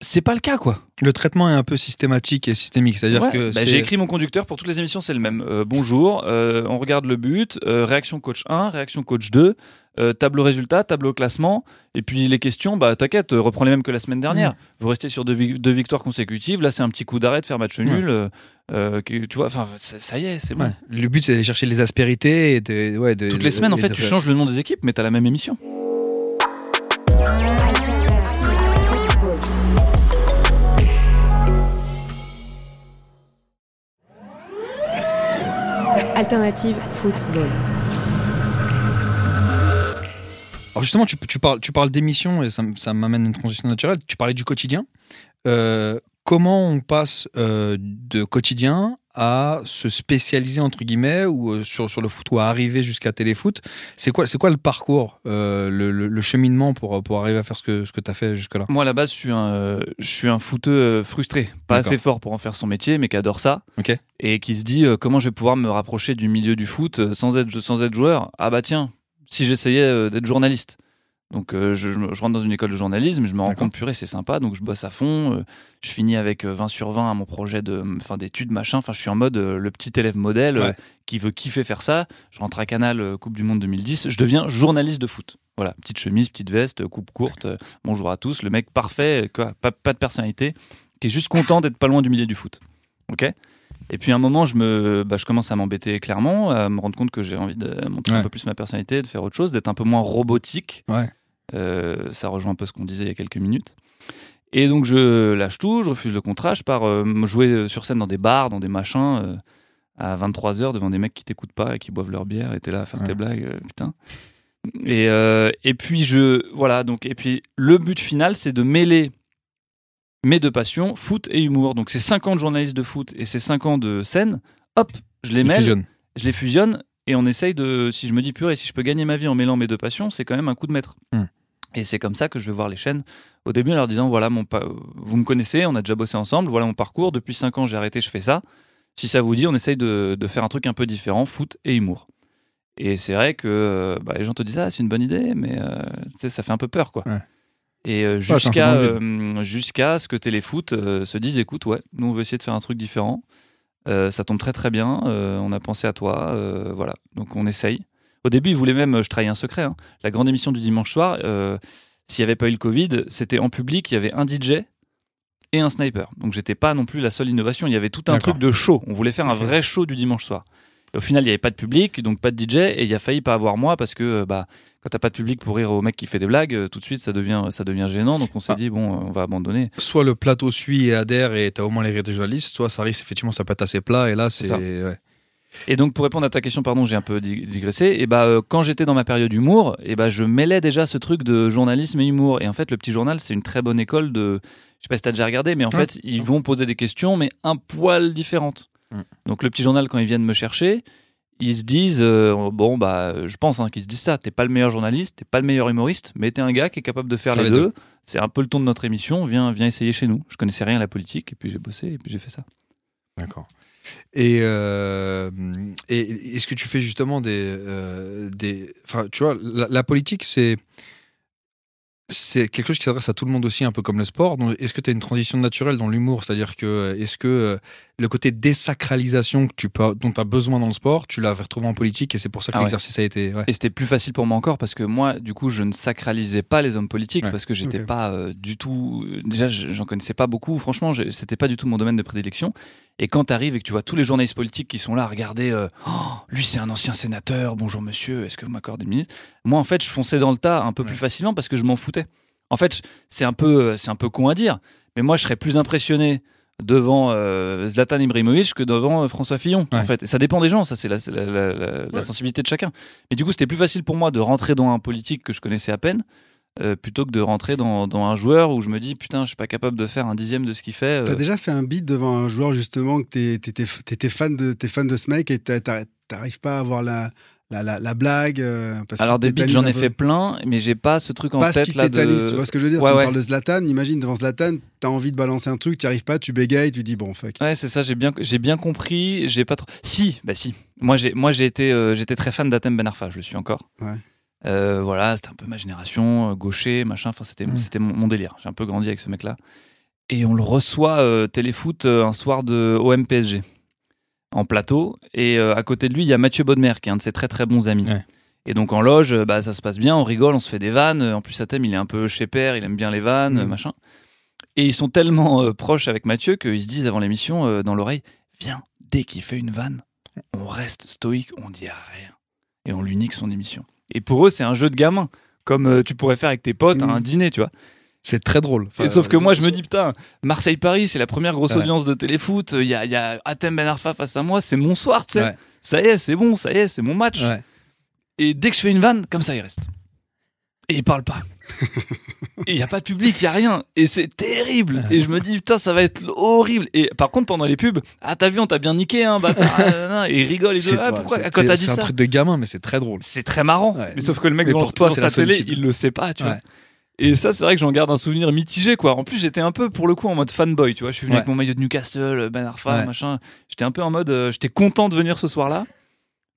c'est pas le cas, quoi. Le traitement est un peu systématique et systémique, c'est-à-dire Ouais, que bah, j'ai écrit mon conducteur pour toutes les émissions, c'est le même. Euh, bonjour, euh, on regarde le but, euh, réaction coach 1, réaction coach 2, euh, tableau résultat, tableau classement, et puis les questions, bah t'inquiète, reprends les mêmes que la semaine dernière. Mm. Vous restez sur deux, vi- deux victoires consécutives, là c'est un petit coup d'arrêt de faire match nul, euh, euh, que- tu vois, enfin ça, ça y est, c'est bon. Ouais. Le but, c'est d'aller chercher les aspérités et de, ouais, de- Toutes les semaines, en fait, de- tu changes le nom des équipes, mais t'as la même émission. Alternative Football. Alors justement, tu, parles, tu parles d'émission et ça, ça m'amène une transition naturelle. Tu parlais du quotidien. Euh, comment on passe euh, de quotidien à se spécialiser entre guillemets ou euh, sur, sur le foot ou à arriver jusqu'à téléfoot C'est quoi, c'est quoi le parcours, euh, le, le- le cheminement pour, pour arriver à faire ce que, ce que tu as fait jusque-là? Moi, à la base, je suis un, euh, je suis un footeux euh, frustré. Pas assez fort pour en faire son métier, mais qui adore ça. Et qui se dit euh, comment je vais pouvoir me rapprocher du milieu du foot sans être, sans être joueur? Ah bah tiens, si j'essayais d'être journaliste. Donc euh, je, rentre dans une école de journalisme, je me rends compte, purée, c'est sympa, donc je bosse à fond. euh, je finis avec euh, 20 sur 20 à mon projet d'études, machin. Enfin, je suis en mode euh, le petit élève modèle euh, Ouais. qui veut kiffer faire ça. Je rentre à Canal, euh, Coupe du Monde 2010. Je deviens journaliste de foot. Voilà, petite chemise, petite veste, euh, coupe courte. euh, bonjour à tous. Le mec parfait, euh, quoi, pas, pas de personnalité, qui est juste content d'être pas loin du milieu du foot. Ok? Et puis à un moment, je, me, bah, je commence à m'embêter clairement, à me rendre compte que j'ai envie de montrer un peu plus ma personnalité, de faire autre chose, d'être un peu moins robotique. Ouais. Euh, ça rejoint un peu ce qu'on disait il y a quelques minutes. Et donc je lâche tout, je refuse le contrat, je pars euh, jouer sur scène dans des bars, dans des machins, euh, à 23h devant des mecs qui t'écoutent pas et qui boivent leur bière, et t'es là à faire Ouais. tes blagues, euh, putain. Et, euh, et puis je voilà donc et puis le but final c'est de mêler mes deux passions foot et humour donc c'est 5 ans de journaliste de foot et c'est 5 ans de scène hop je les mêle je les fusionne et on essaye de si je me dis purée si je peux gagner ma vie en mêlant mes deux passions c'est quand même un coup de maître. Hmm. et c'est comme ça que je vais voir les chaînes au début en leur disant voilà mon pa- vous me connaissez on a déjà bossé ensemble voilà mon parcours depuis 5 ans j'ai arrêté je fais ça. Si ça vous dit on essaye de, de faire un truc un peu différent foot et humour. Et c'est vrai que bah, les gens te disent ah c'est une bonne idée mais euh, ça fait un peu peur quoi. Ouais. et euh, jusqu'à euh, jusqu'à ce que Téléfoot se dise écoute ouais nous on veut essayer de faire un truc différent Euh, ça tombe très très bien. Euh, on a pensé à toi. Euh, voilà. Donc on essaye. Au début ils voulaient même je trahis un secret hein. la grande émission du dimanche soir s'il n'y avait pas eu le Covid c'était en public il y avait un DJ et un sniper. Donc j'étais pas non plus la seule innovation. Il y avait tout un truc de show. On voulait faire un vrai show du dimanche soir. Et au final il n'y avait pas de public donc pas de DJ et il a failli pas avoir moi parce que bah quand t'as pas de public pour rire au mec qui fait des blagues, euh, tout de suite ça devient ça devient gênant. Donc on s'est Ah. dit bon, euh, on va abandonner. Soit le plateau suit et adhère et t'as au moins les rires des journalistes, soit ça risque effectivement ça peut être assez plat et là c'est. ouais. Et donc pour répondre à ta question, pardon, j'ai un peu dig- digressé. Et bah euh, quand j'étais dans ma période humour, et bah je mêlais déjà ce truc de journalisme et humour. Et en fait, le petit journal, c'est une très bonne école de. Je sais pas si t'as déjà regardé, mais en Ouais. fait, ils vont poser des questions, mais un poil différentes. Mm. Donc le petit journal, quand ils viennent me chercher, ils se disent euh, bon bah je pense hein, qu'ils se disent ça. T'es pas le meilleur journaliste, t'es pas le meilleur humoriste, mais t'es un gars qui est capable de faire Faire les, les deux. C'est un peu le ton de notre émission. Viens, viens essayer chez nous. Je connaissais rien à la politique, et puis j'ai bossé, et puis j'ai fait ça. D'accord. Et, euh, et est-ce que tu fais justement des. euh, des enfin, tu vois, la, la politique, c'est. C'est quelque chose qui s'adresse à tout le monde aussi, un peu comme le sport. Est-ce que tu as une transition naturelle dans l'humour? C'est-à-dire que est-ce que le côté désacralisation que tu peux, dont tu as besoin dans le sport, tu l'as retrouvé en politique et c'est pour ça que Ah ouais. l'exercice a été. ouais. Et c'était plus facile pour moi encore parce que moi, du coup, je ne sacralisais pas les hommes politiques Ouais. parce que j'étais Ok. pas euh, du tout. Déjà, je- j'en connaissais pas beaucoup. Franchement, c'était pas du tout mon domaine de prédilection. Et quand tu arrives et que tu vois tous les journalistes politiques qui sont là à regarder, euh, Oh, lui c'est un ancien sénateur, bonjour monsieur, est-ce que vous m'accordez une minute? Moi, en fait, je fonçais dans le tas un peu plus facilement parce que je m'en foutais. En fait, c'est un peu, euh, c'est un peu con à dire, mais moi, je serais plus impressionné devant euh, Zlatan Ibrahimovic que devant euh, François Fillon. En fait, Et ça dépend des gens, ça c'est la, c'est la- la- la- la sensibilité de chacun. Mais du coup, c'était plus facile pour moi de rentrer dans un politique que je connaissais à peine. euh, plutôt que de rentrer dans, dans un joueur où je me dis putain je suis pas capable de faire un dixième de ce qu'il fait euh. T'as déjà fait un beat devant un joueur justement que t'étais fan de t'es fan de ce mec et t'arrives pas à avoir la la, la, la blague euh, parce alors des beats j'en ai fait plein mais j'ai pas ce truc en Parce tête qu'il là de tétanise, tu vois ce que je veux dire? Ouais, Tu ouais. parles de Zlatan, imagine devant Zlatan, t'as envie de balancer un truc, t'y arrives pas, tu bégayes, tu dis bon fuck. Ouais, c'est ça, j'ai bien, j'ai bien compris, j'ai pas trop. Si, bah si. Moi, j'ai, moi, j'ai été, euh, j'étais très fan d'Atem Ben Arfa, je le suis encore. Ouais. Euh, voilà, c'était un peu ma génération, euh, gaucher, machin. Enfin, c'était, Mm. c'était mon, mon délire. J'ai un peu grandi avec ce mec-là. Et on le reçoit euh, téléfoot euh, un soir de OM PSG en plateau. Et euh, à côté de lui, il y a Mathieu Bodmer, qui est un de ses très très bons amis. Ouais. Et donc en loge, euh, bah, ça se passe bien, on rigole, on se fait des vannes. En plus, Atem, il est un peu chez père, il aime bien les vannes, Mm. euh, machin. Et ils sont tellement euh, proches avec Mathieu qu'ils se disent avant l'émission euh, dans l'oreille Viens, dès qu'il fait une vanne, on reste stoïque, on dit rien. Et on lui nique son émission. Et pour eux, c'est un jeu de gamin, comme euh, tu pourrais faire avec tes potes à Mm. un dîner, tu vois. C'est très drôle. Enfin, Et sauf que moi, je me dis, putain, Marseille-Paris, c'est la première grosse Ouais. audience de téléfoot. Il y a, y a Atem Ben Arfa face à moi, c'est mon soir, tu sais. Ouais. Ça y est, c'est bon, ça y est, c'est mon match. Ouais. Et dès que je fais une vanne, comme ça, il reste. Et il parle pas. [LAUGHS] Il y a pas de public, il y a rien. Et c'est terrible. Et je me dis, putain, ça va être horrible. Et par contre, pendant les pubs, ah, t'as vu, on t'a bien niqué, hein, bâtard. Ah. Et il rigole. C'est ah, pourquoi c'est- Quand t'as c'est- dit C'est un ça truc de gamin, mais c'est très drôle. c'est très marrant. Ouais. Mais sauf que le mec Mais dans, pour toi, dans c'est sa la télé, solitude. il le sait pas, tu vois. Et ça, c'est vrai que j'en garde un souvenir mitigé, quoi. En plus, j'étais un peu, pour le coup, en mode fanboy, tu vois. Je suis venu Ouais. avec mon maillot de Newcastle, Ben Arfa, Ouais. machin. J'étais un peu en mode, euh, j'étais content de venir ce soir-là.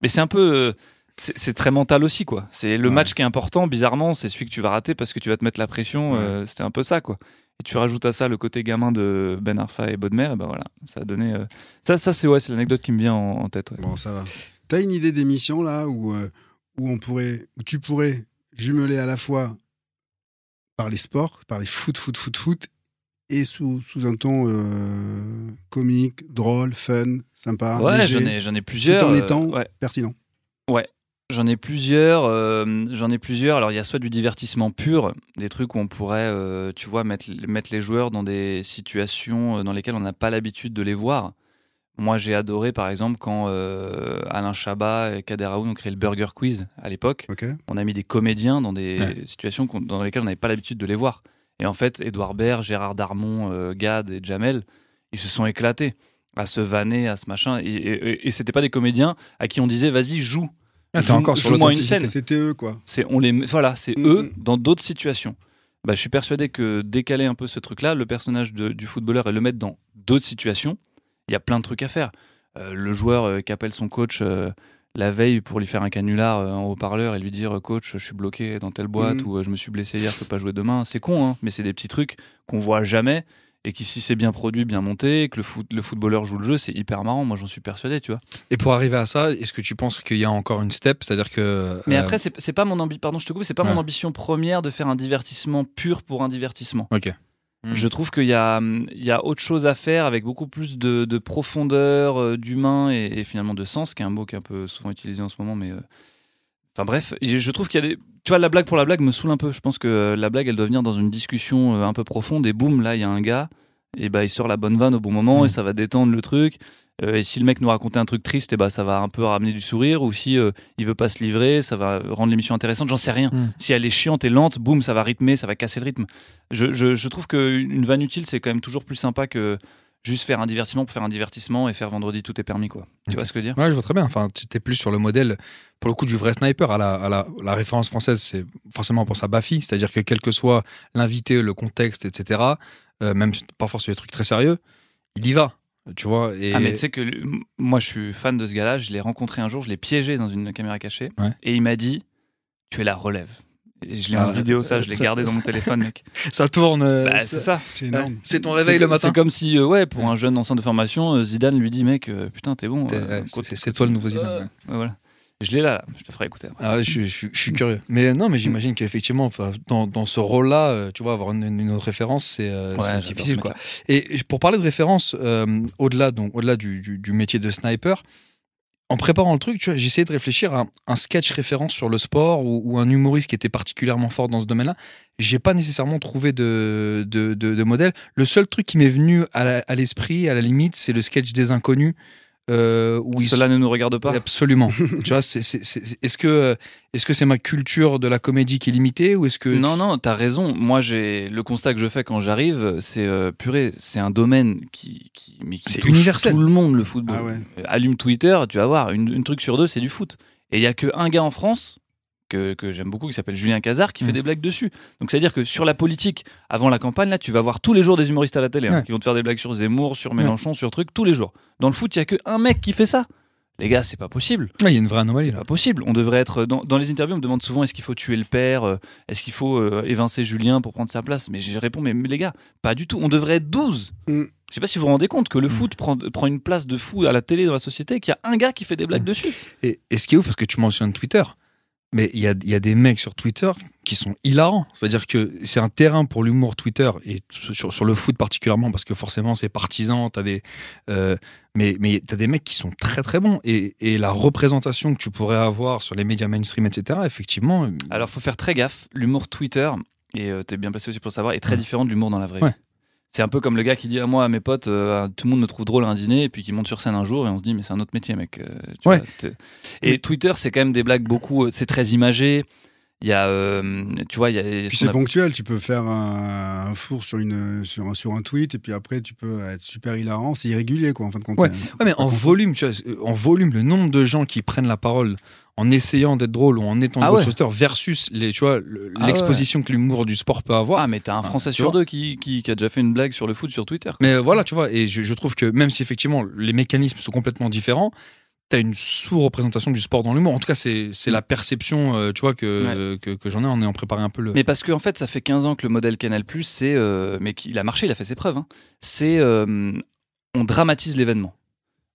Mais c'est un peu, euh, c'est très mental aussi, quoi. C'est le Ouais. match qui est important, bizarrement, c'est celui que tu vas rater parce que tu vas te mettre la pression. Euh, C'était un peu ça, quoi. Et tu rajoutes à ça le côté gamin de Ben Arfa et Bodmer, et ben voilà, ça a donné. euh, Ça, ça c'est ouais, c'est l'anecdote qui me vient en, en tête. ouais. Bon, ça va. T'as une idée d'émission là où, où on pourrait, où tu pourrais jumeler à la fois par les sports, par les foot, foot, foot, foot, et sous, sous un ton euh, comique, drôle, fun, sympa, Ouais, j'en ai, j'en ai plusieurs. tout en euh, étant ouais. pertinent. J'en ai plusieurs. euh, J'en ai plusieurs. Alors, il y a soit du divertissement pur, des trucs où on pourrait, euh, tu vois, mettre, mettre les joueurs dans des situations dans lesquelles on n'a pas l'habitude de les voir. Moi, j'ai adoré, par exemple, quand euh, Alain Chabat et Kader Aoun ont créé le Burger Quiz à l'époque. On a mis des comédiens dans des Ouais. situations dans lesquelles on n'avait pas l'habitude de les voir. Et en fait, Édouard Baird, Gérard Darmon, euh, Gad et Jamel, ils se sont éclatés à se vanner, à ce machin. Et, et, et c'était pas des comédiens à qui on disait, vas-y, joue. Ah, Joue- encore sur joue-moi une scène. C'était eux quoi. C'est on les voilà, c'est eux dans d'autres situations. Bah, je suis persuadé que décaler un peu ce truc-là, le personnage de- du footballeur et le mettre dans d'autres situations, il y a plein de trucs à faire. Euh, le joueur euh, qui appelle son coach euh, la veille pour lui faire un canular en haut-parleur et lui dire coach, je suis bloqué dans telle boîte Mhm. ou je me suis blessé hier, je peux pas jouer demain. C'est con, hein, mais c'est des petits trucs qu'on voit jamais et qui si c'est bien produit, bien monté, que le, foot, le footballeur joue le jeu, c'est hyper marrant. Moi, j'en suis persuadé, tu vois. Et pour arriver à ça, est-ce que tu penses qu'il y a encore une step? C'est-à-dire que. Mais après, c'est pas mon ambition. Pardon, je te coupe. C'est pas Ouais. mon ambition première de faire un divertissement pur pour un divertissement. Ok. Je trouve qu'il y a, il y a autre chose à faire avec beaucoup plus de, de profondeur, euh, d'humain et, et finalement de sens, qui est un mot qui est un peu souvent utilisé en ce moment. Mais euh, enfin bref, je trouve qu'il y a des. Tu vois, la blague pour la blague me saoule un peu. Je pense que euh, la blague, elle doit venir dans une discussion un peu profonde. Et boum, là, il y a un gars. Et bah, il sort la bonne vanne au bon moment Mm. et ça va détendre le truc. Euh, et si le mec nous racontait un truc triste, et bah, ça va un peu ramener du sourire. Ou si euh, il veut pas se livrer, ça va rendre l'émission intéressante. J'en sais rien. Mm. Si elle est chiante et lente, boum, ça va rythmer, ça va casser le rythme. Je, je, je trouve qu'une vanne utile, c'est quand même toujours plus sympa que juste faire un divertissement pour faire un divertissement et faire vendredi tout est permis, quoi. Tu vois ce que je veux dire? Ouais, je vois très bien. Enfin, tu étais plus sur le modèle, pour le coup, du vrai sniper. À la, à la, la référence française, c'est forcément pour sa Bafi. C'est-à-dire que quel que soit l'invité, le contexte, etc., euh, même parfois sur des trucs très sérieux, il y va. Tu vois et... Ah, mais tu sais que moi, je suis fan de ce gars-là. Je l'ai rencontré un jour, je l'ai piégé dans une caméra cachée. Ouais. Et il m'a dit Tu es la relève. Et je l'ai Ah, en vidéo, ça, je l'ai gardé dans mon téléphone, mec. [LAUGHS] ça tourne. euh, Bah, c'est ça. C'est énorme. C'est ton réveil le matin. C'est comme si, euh, ouais, pour un jeune ancien de formation, euh, Zidane lui dit Mec, euh, putain, t'es bon. C'est- toi le nouveau Zidane. Ouais, voilà. Je l'ai là, là, je te ferai écouter. Ah je, je- je suis curieux. Mais non, mais j'imagine qu'effectivement, dans, dans ce rôle-là, euh, tu vois, avoir une, une autre référence, c'est euh, Ouais, difficile, ce quoi. Et pour parler de référence, euh, au-delà au-delà du, du- du métier de sniper, en préparant le truc, essayé de réfléchir à un, un sketch référence sur le sport ou, ou un humoriste qui était particulièrement fort dans ce domaine-là. J'ai pas nécessairement trouvé de, de, de- de modèle. Le seul truc qui m'est venu à l'esprit, à la limite, c'est le sketch des inconnus. Euh, où ils Cela ne nous regarde pas. Absolument. [LAUGHS] tu vois, c'est, c'est, c'est- est-ce que est-ce que c'est ma culture de la comédie qui est limitée ou est-ce que Non, tu- non, t'as raison. Moi, j'ai le constat que je fais quand j'arrive, c'est euh, purée, c'est un domaine qui, qui, mais qui C'est touche universel. tout le monde, le football. Ah ouais. Euh, Allume Twitter, tu vas voir, une, une truc sur deux, c'est du foot. Et il y a que un gars en France que, que j'aime beaucoup, qui s'appelle Julien Cazard, qui fait Mm. des blagues dessus. Donc, c'est-à-dire que sur la politique, avant la campagne, là, tu vas voir tous les jours des humoristes à la télé, hein, Ouais. qui vont te faire des blagues sur Zemmour, sur Mélenchon, sur trucs, tous les jours. Dans le foot, il y a que un mec qui fait ça. Les gars, c'est pas possible. Ouais, il y a une vraie anomalie C'est pas possible. On devrait être dans, dans les interviews. On me demande souvent est-ce qu'il faut tuer le père, euh, est-ce qu'il faut euh, évincer Julien pour prendre sa place? Mais je réponds mais, mais les gars, pas du tout. On devrait être 12 Mm. Je sais pas si vous vous rendez compte que le Mm. foot prend, prend une place de fou à la télé dans la société, qu'il y a un gars qui fait des blagues Mm. dessus. Et, et ce qui est ouf, parce que tu mentionnes Twitter, mais il y a, y a des mecs sur Twitter qui sont hilarants. C'est-à-dire que c'est un terrain pour l'humour Twitter, et sur, sur le foot particulièrement, parce que forcément c'est partisan, t'as des, euh, mais, mais t'as des mecs qui sont très très bons. Et, et la représentation que tu pourrais avoir sur les médias mainstream, etc., effectivement. euh, Alors faut faire très gaffe. L'humour Twitter, et euh, t'es bien placé aussi pour le savoir, est très différent de l'humour dans la vraie Ouais. C'est un peu comme le gars qui dit à moi, à mes potes, euh, tout le monde me trouve drôle à un dîner, et puis qui monte sur scène un jour, et on se dit, mais c'est un autre métier, mec. euh, tu Ouais. vois, et Twitter, c'est quand même des blagues beaucoup, euh, c'est très imagé. Il y a, euh, tu vois, il y a. Puis ce qu'on c'est a- ponctuel, tu peux faire un, un four sur, une, sur, un, sur un tweet et puis après tu peux être super hilarant. C'est irrégulier quoi en fin de compte. Ouais. C'est- Ouais, mais en volume, tu vois, euh, en volume, le nombre de gens qui prennent la parole en essayant d'être drôle ou en étant Ah ouais. versus les, tu vois, le- Ah l'exposition que l'humour du sport peut avoir. Ah, mais t'as un Français tu sur deux qui, qui, qui a déjà fait une blague sur le foot sur Twitter. quoi. Mais voilà, tu vois, et je, je trouve que même si effectivement les mécanismes sont complètement différents, t'as une sous-représentation du sport dans l'humour. En tout cas, c'est la perception, euh, tu vois, que, que, que j'en ai en ayant préparé un peu le. Mais parce qu'en en fait, ça fait 15 ans que le modèle Canal+, c'est, euh, mais qu'il a marché, il a fait ses preuves. hein. C'est, euh, on dramatise l'événement.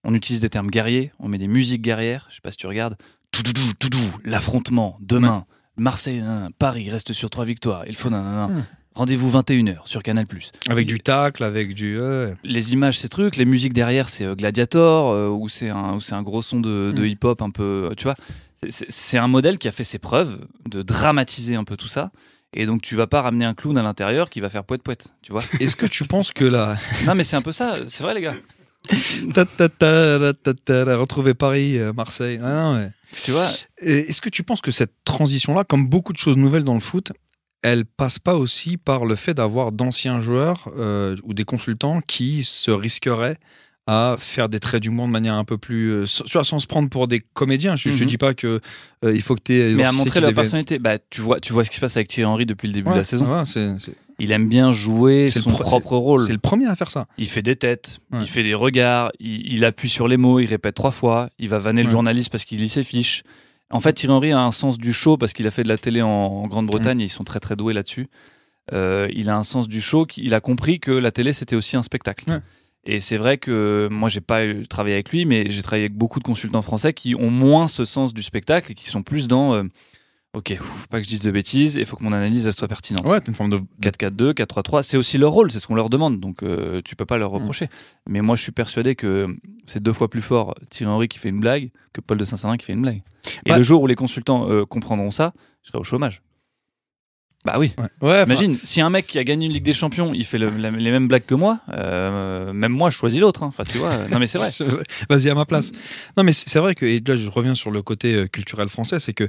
On utilise des termes guerriers, on met des musiques guerrières. Je sais pas si tu regardes. Toudoudou, toudou, l'affrontement demain. Marseille, nan, Paris reste sur trois victoires. Il faut nanana. Rendez-vous 21h sur Canal+. Avec du tacle, avec du. ouais. les images, ces trucs, les musiques derrière, c'est euh, Gladiator, euh, ou c'est un, ou un gros son de, de Mm. hip-hop un peu, euh, tu vois. C'est- un modèle qui a fait ses preuves de dramatiser un peu tout ça. Et donc, tu vas pas ramener un clown à l'intérieur qui va faire poète poète, tu vois. [LAUGHS] Est-ce que tu penses que la. [LAUGHS] non, mais c'est un peu ça, c'est vrai, les gars. [LAUGHS] ta, ta, ta, ta, ta, ta, ta, retrouver Paris, euh, Marseille. Ah non. Tu vois, Est-ce que tu penses que cette transition-là, comme beaucoup de choses nouvelles dans le foot, elle passe pas aussi par le fait d'avoir d'anciens joueurs euh, ou des consultants qui se risqueraient à faire des traits d'humour de manière un peu plus, euh, tu vois, sans se prendre pour des comédiens. Je, je te Mhm. dis pas que euh, il faut que tu aies mais à montrer leur personnalité. Bah, tu vois, tu vois ce qui se passe avec Thierry Henry depuis le début de la saison. Il aime bien jouer son pro- propre rôle. c'est le premier à faire ça. Il fait des têtes, Ouais. il fait des regards, il, il appuie sur les mots, il répète trois fois, il va vanner le journaliste parce qu'il lit ses fiches. En fait, Thierry Henry a un sens du show parce qu'il a fait de la télé en, en Grande-Bretagne et ils sont très très doués là-dessus. Euh, il a un sens du show, il a compris que la télé c'était aussi un spectacle. Et c'est vrai que moi j'ai pas travaillé avec lui, mais j'ai travaillé avec beaucoup de consultants français qui ont moins ce sens du spectacle et qui sont plus dans euh, Ok, faut pas que je dise de bêtises, il faut que mon analyse elle soit pertinente. Ouais, t'as une forme de. 4-4-2, 4-3-3, c'est aussi leur rôle, c'est ce qu'on leur demande, donc euh, tu peux pas leur reprocher. Mais moi, je suis persuadé que c'est deux fois plus fort Thierry Henry qui fait une blague que Paul de Saint-Cernin qui fait une blague. Et Bah- le jour où les consultants euh, comprendront ça, je serai au chômage. Bah oui. Ouais, ouais Imagine, si un mec qui a gagné une Ligue des Champions, il fait le- la- les mêmes blagues que moi, euh, même moi, je choisis l'autre. hein. Enfin, tu vois. Non, mais c'est vrai. [LAUGHS] Vas-y à ma place. Non, mais c'est c'est vrai que, et là je reviens sur le côté euh, culturel français, c'est que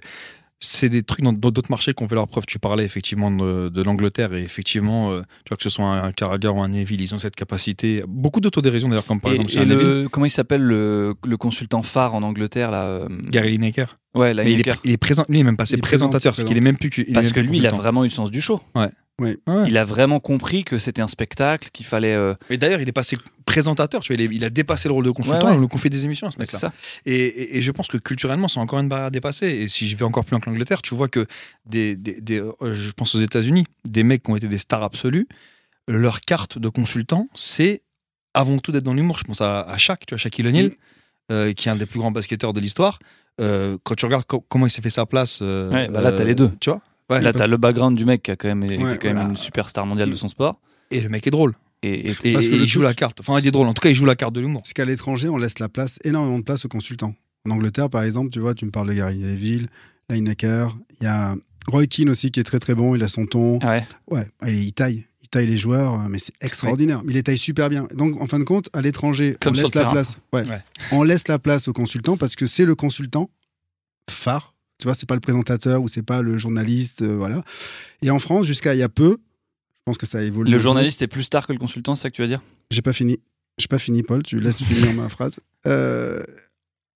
c'est des trucs dans d'autres marchés qu'on fait leur preuve. Tu parlais effectivement de, de l'Angleterre et effectivement, euh, tu vois que ce soit un, un Carragher ou un Neville, ils ont cette capacité. Beaucoup d'autodérision d'ailleurs, comme par Et- exemple et Neville, le, comment il s'appelle le, le consultant phare en Angleterre là euh, Gary Lineker. Ouais, Mais il est, il est présent, lui il est même passé présentateur, parce qu'il est même plus Parce même que lui, il a vraiment eu le sens du show. Ouais. Il a vraiment compris que c'était un spectacle, qu'il fallait. euh, Et d'ailleurs, il est passé présentateur, tu vois, il, est- il a dépassé le rôle de consultant, Ouais, ouais. on le confie des émissions à ce mec-là. Et, et- et je pense que culturellement, c'est encore une barrière à dépasser. Et si je vais encore plus loin que l'Angleterre, tu vois que des, des- des- euh, je pense aux États-Unis, des mecs qui ont été des stars absolues, leur carte de consultant, c'est avant tout d'être dans l'humour. Je pense à, à Shaq, tu vois, Shaquille O'Neal, Mm. euh, qui est un des plus grands basketteurs de l'histoire. Euh, quand tu regardes co- comment il s'est fait sa place, euh, Ouais, bah là, t'as les deux. Tu vois Ouais, Là, t'as le background du mec qui, a quand même, qui quand même une superstar mondiale de son sport. Et le mec est drôle. Et, et- Et, Parce que et il joue la carte. Enfin, il est drôle. En tout cas, il joue la carte de l'humour. Parce qu'à l'étranger, on laisse la place, énormément de place aux consultants. En Angleterre, par exemple, tu vois, tu me parles de Gary Neville, Lineker, il y a Roy Keane aussi qui est très très bon, il a son ton. Ah ouais. Ouais, il, il taille. Il taille les joueurs, mais c'est extraordinaire. Il les taille super bien. Donc, en fin de compte, à l'étranger, on laisse la terrain. place. Ouais. Ouais. On laisse la place au consultant parce que c'est le consultant phare. Tu vois, c'est pas le présentateur ou c'est pas le journaliste, euh, voilà. Et en France, jusqu'à il y a peu, je pense que ça a évolué. Le journaliste est plus star que le consultant, c'est ça que tu vas dire? J'ai pas fini. J'ai pas fini, Paul. Tu laisses finir ma phrase. Euh,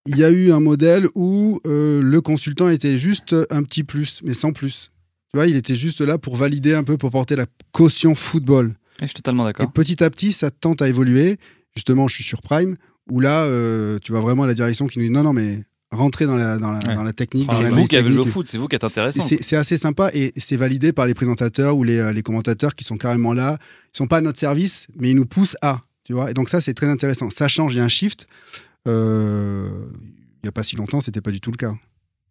Il y a eu un modèle où euh, le consultant était juste un petit plus, mais sans plus. Tu vois, il était juste là pour valider un peu, pour porter la caution football. Et Je suis totalement Et d'accord. petit à petit, ça tente à évoluer. Justement, je suis sur Prime, où là, euh, tu vois vraiment la direction qui nous dit non, non, mais rentrez dans la, dans la, Ouais. dans la technique. C'est vous qui avez joué au technique. foot, c'est vous qui êtes intéressant. C'est assez sympa et c'est validé par les présentateurs ou les, euh, les commentateurs qui sont carrément là. Ils sont pas à notre service, mais ils nous poussent à. Tu vois et donc ça, c'est très intéressant. Ça change, il y a un shift. Euh, il n'y a pas si longtemps, c'était pas du tout le cas.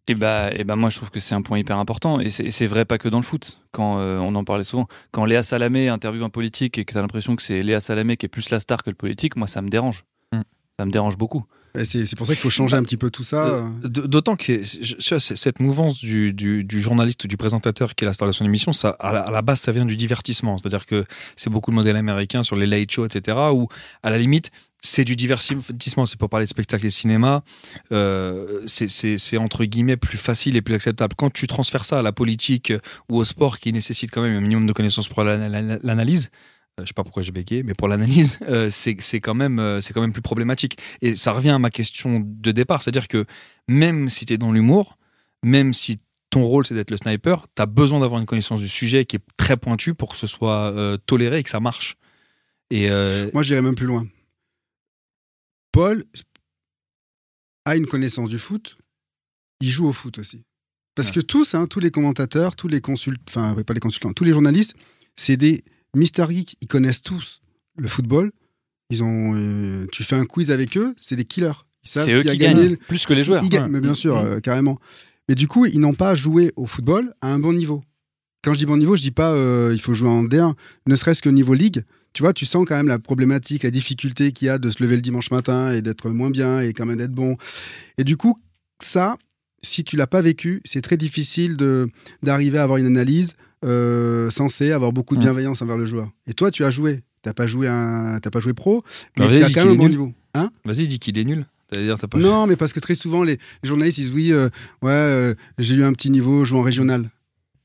Et bah, et bah moi, je trouve que c'est un point hyper important. Et c'est vrai pas que dans le foot. Quand euh, on en parlait souvent, quand Léa Salamé interviewe un politique et que tu as l'impression que c'est Léa Salamé qui est plus la star que le politique, moi, ça me dérange. Mm. Ça me dérange beaucoup. Bah, C'est c'est pour ça qu'il faut changer un petit peu tout ça. D'autant que cette mouvance du, du, du journaliste ou du présentateur qui est la star de son émission, ça, à, la, à la base, ça vient du divertissement. C'est-à-dire que c'est beaucoup le modèle américain sur les late shows, etc., où, à la limite, c'est du divertissement. C'est pour parler de spectacle et cinéma. Euh, c'est- entre guillemets plus facile et plus acceptable. Quand tu transfères ça à la politique ou au sport qui nécessite quand même un minimum de connaissances pour la- la- la- l'analyse, euh, je sais pas pourquoi j'ai bégayé, mais pour l'analyse, [LAUGHS] euh, c'est quand, même, quand même plus problématique. Et ça revient à ma question de départ, c'est-à-dire que même si tu es dans l'humour, même si ton rôle c'est d'être le sniper, tu as besoin d'avoir une connaissance du sujet qui est très pointue pour que ce soit toléré et que ça marche. Et Moi, j'irais même plus loin. Paul a une connaissance du foot. Il joue au foot aussi. Parce Ouais. que tous, hein, tous les commentateurs, tous les consultants, enfin, pas les consultants, tous les journalistes, c'est des Mister Geek. Ils connaissent tous le football. Ils ont, euh, tu fais un quiz avec eux, c'est des killers. Ils savent C'est eux qui a qui gagné gagnent, le- plus que les joueurs. Ils gagnent, Ouais. mais bien sûr, Mhm. euh, carrément. Mais du coup, ils n'ont pas joué au football à un bon niveau. Quand je dis bon niveau, je dis pas euh, il faut jouer en D1, ne serait-ce que niveau ligue. Tu vois, tu sens quand même la problématique, la difficulté qu'il y a de se lever le dimanche matin et d'être moins bien et quand même d'être bon. Et du coup, ça, si tu l'as pas vécu, c'est très difficile de d'arriver à avoir une analyse euh, sensée, avoir beaucoup de Mm. bienveillance envers le joueur. Et toi, tu as joué. T'as pas joué un, t'as pas joué pro, mais Alors, tu as quand même un bon nul. niveau. Hein? Vas-y, dis qu'il est nul. Pas. non, mais parce que très souvent, les, les journalistes, ils disent oui, euh, ouais, euh, j'ai eu un petit niveau, je joue en régional.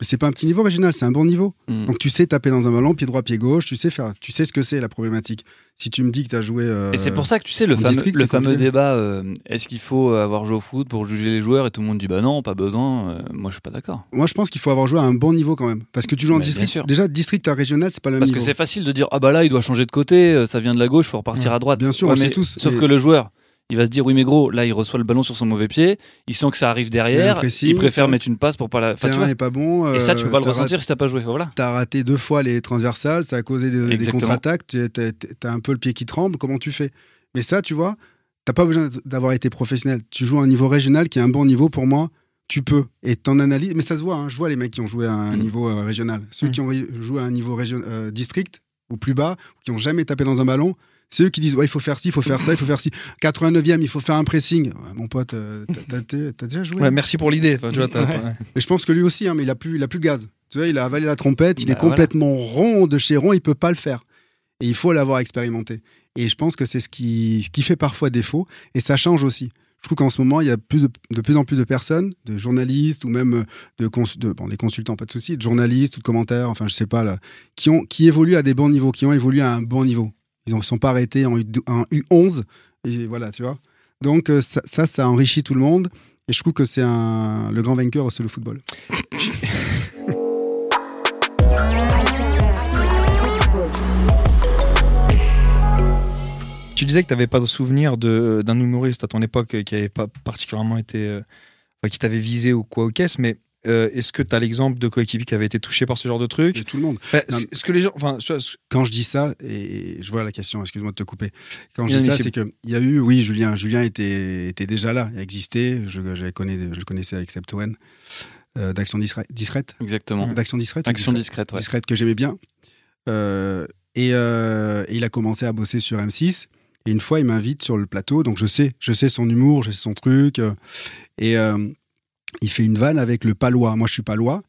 Mais c'est pas un petit niveau régional, c'est un bon niveau. Mm. Donc tu sais taper dans un ballon, pied droit, pied gauche, tu sais faire, tu sais ce que c'est la problématique. Si tu me dis que tu as joué. euh, Et c'est pour ça que tu sais, le fameux, district, le fameux débat euh, est-ce qu'il faut avoir joué au foot pour juger les joueurs? Et tout le monde dit bah non, pas besoin. Euh, moi, je suis pas d'accord. Moi, je pense qu'il faut avoir joué à un bon niveau quand même. Parce que tu joues en Mais bien district. sûr. Déjà, district à régional, c'est pas le même Parce que c'est facile de dire ah bah là, il doit changer de côté, ça vient de la gauche, faut repartir Ouais, à droite. bien sûr, Ouais, on sait tous, Sauf que le joueur, il va se dire oui mais gros, là il reçoit le ballon sur son mauvais pied, il sent que ça arrive derrière, pressing, il préfère mettre une passe pour pas la. Enfin, tu terrain vois. est pas bon. Et ça, tu peux pas le euh, ressentir si t'as pas joué. Voilà. T'as raté deux fois les transversales, ça a causé des, contre-attaques, t'as- un peu le pied qui tremble, comment tu fais? Mais ça, tu vois, t'as pas besoin d'avoir été professionnel. Tu joues à un niveau régional qui est un bon niveau pour moi, tu peux. Et t'en analyses, mais ça se voit, hein, je vois les mecs qui ont joué à un Mm. niveau euh, régional. Ceux Mm. qui ont joué à un niveau région, euh, district ou plus bas, qui ont jamais tapé dans un ballon, c'est eux qui disent ouais, il faut faire ci, il faut faire ça, il faut faire ci. 89e, il faut faire un pressing. Ouais, mon pote, euh, t'as- t'as déjà joué Ouais, merci pour l'idée. Enfin, et je pense que lui aussi, hein, mais il a plus, il a plus le gaz. Tu vois, il a avalé la trompette, il Bah, est complètement rond de chez rond, il peut pas le faire. Et il faut l'avoir expérimenté. Et je pense que c'est ce qui, ce qui fait parfois défaut, et ça change aussi. Je trouve qu'en ce moment, il y a plus de, de plus en plus de personnes, de journalistes ou même de, cons, de bon, les consultants, pas de souci, de journalistes ou de commentaires, enfin je sais pas là, qui ont, qui évoluent à des bons niveaux, qui ont évolué à un bon niveau. Ils ne sont pas arrêtés en, U, en U11 et voilà, tu vois. Donc euh, ça, ça, enrichit tout le monde. Et je trouve que c'est le grand vainqueur, c'est le football. [LAUGHS] Tu disais que tu n'avais pas de souvenir d'un humoriste à ton époque qui avait pas particulièrement été. euh, qui t'avait visé ou quoi au caisse, mais euh, est-ce que tu as l'exemple de coéquipier qui avait été touché par ce genre de truc? Et tout le monde. Bah, Non, Ce que les gens. Enfin, Quand je dis ça, et je vois la question, excuse-moi de te couper. Quand je dis ça, c'est- qu'il y a eu, oui, Julien, Julien était, était déjà là, il existait. Je, je, connais, je le connaissais avec Septoen, euh, d'Action Discrète. discrète Exactement. D'Action Discrète Action discrète discrète, ouais. discrète que j'aimais bien. Euh, et, euh, et il a commencé à bosser sur M6. Et une fois, il m'invite sur le plateau. Donc je sais, je sais son humour, je sais son truc. euh, et euh, il fait une vanne avec le palois. Moi, je suis palois.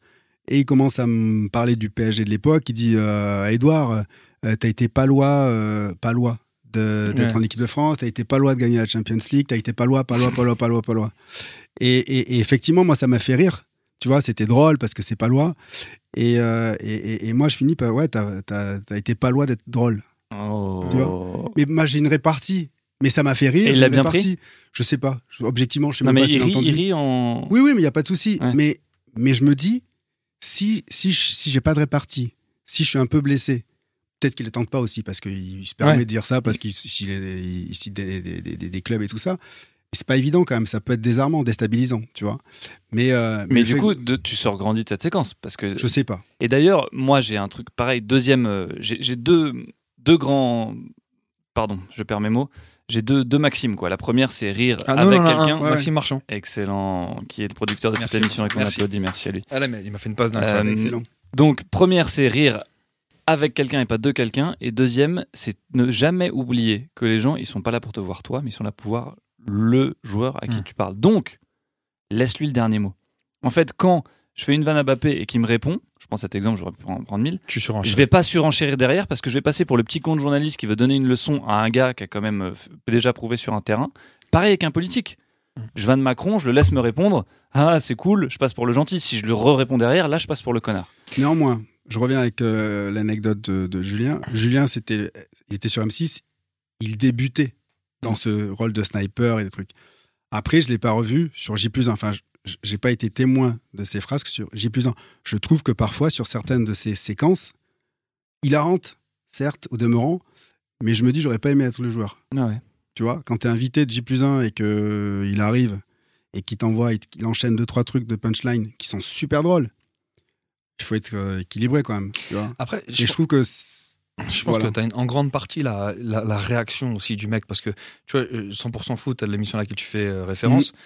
Et il commence à me parler du PSG de l'époque. Il dit euh, Edouard, euh, t'as été palois, euh, palois d'être Ouais. en équipe de France. T'as été palois de gagner la Champions League. T'as été palois, palois, palois, palois, palois. Et, et- et effectivement, moi, ça m'a fait rire. Tu vois, c'était drôle parce que c'est palois. Et, et, moi, je finis par ouais, t'as as, été palois d'être drôle. Oh. Tu Mais moi, j'ai une répartie. Mais ça m'a fait rire. Et il l'a bien répartie. Je sais pas. Je- Objectivement, je sais Non, même mais pas s'il il a rit, entendu. il rit en. Oui, oui, mais il n'y a pas de souci. Ouais. Mais, mais je me dis, si, si, je- si j'ai pas de répartie, si je suis un peu blessé, peut-être qu'il ne tente pas aussi, parce qu'il se permet Ouais. de dire ça, parce qu'il cite des, des- des- des- clubs et tout ça. C'est pas évident quand même, ça peut être désarmant, déstabilisant, tu vois. Mais, euh, Mais du coup, que- de- tu sors grandi de cette séquence parce que. je sais pas. Et d'ailleurs, moi, j'ai un truc pareil. Deuxième, euh, j'ai j'ai deux, deux grands. Pardon, je perds mes mots. J'ai deux, deux maximes. Quoi. La première, c'est rire Ah, non, avec quelqu'un. ouais. Maxime Marchand. Excellent, qui est le producteur de Merci, cette émission et qu'on applaudit. Merci à lui. Ah là, mais il m'a fait une passe d'un Euh, Excellent. Donc, première, c'est rire avec quelqu'un et pas de quelqu'un. Et deuxième, c'est ne jamais oublier que les gens, ils sont pas là pour te voir toi, mais ils sont là pour voir le joueur à qui Mm. tu parles. Donc, laisse-lui le dernier mot. En fait, quand je fais une vanne à Mbappé et qu'il me répond, je pense à cet exemple, j'aurais pu en prendre mille, Tu je vais pas surenchérir derrière parce que je vais passer pour le petit con de journaliste qui veut donner une leçon à un gars qui a quand même euh, déjà prouvé sur un terrain. Pareil avec un politique. Mm. Je vanne Macron, je le laisse me répondre. Ah, c'est cool, je passe pour le gentil. Si je lui re-réponds derrière, là, je passe pour le connard. Néanmoins, je reviens avec euh, l'anecdote de, de Julien. Julien, c'était, il était sur M6, il débutait dans ce rôle de sniper et des trucs. Après, je l'ai pas revu sur J 1. Enfin, je- j'ai pas été témoin de ses frasques sur J 1. Je trouve que parfois, sur certaines de ces séquences, il rentre, certes, au demeurant, mais je me dis, j'aurais pas aimé être le joueur. Ah ouais. Tu vois, quand tu es invité de J 1 et qu'il arrive et qu'il t'envoie, il il enchaîne deux, trois trucs de punchline qui sont super drôles. Il faut être euh, équilibré quand même. Tu vois Après, et je, je trouve que. je pense voilà. que tu as en grande partie la, la, la réaction aussi du mec parce que tu vois, euh, 100% foot, l'émission à laquelle tu fais euh, référence. t'es-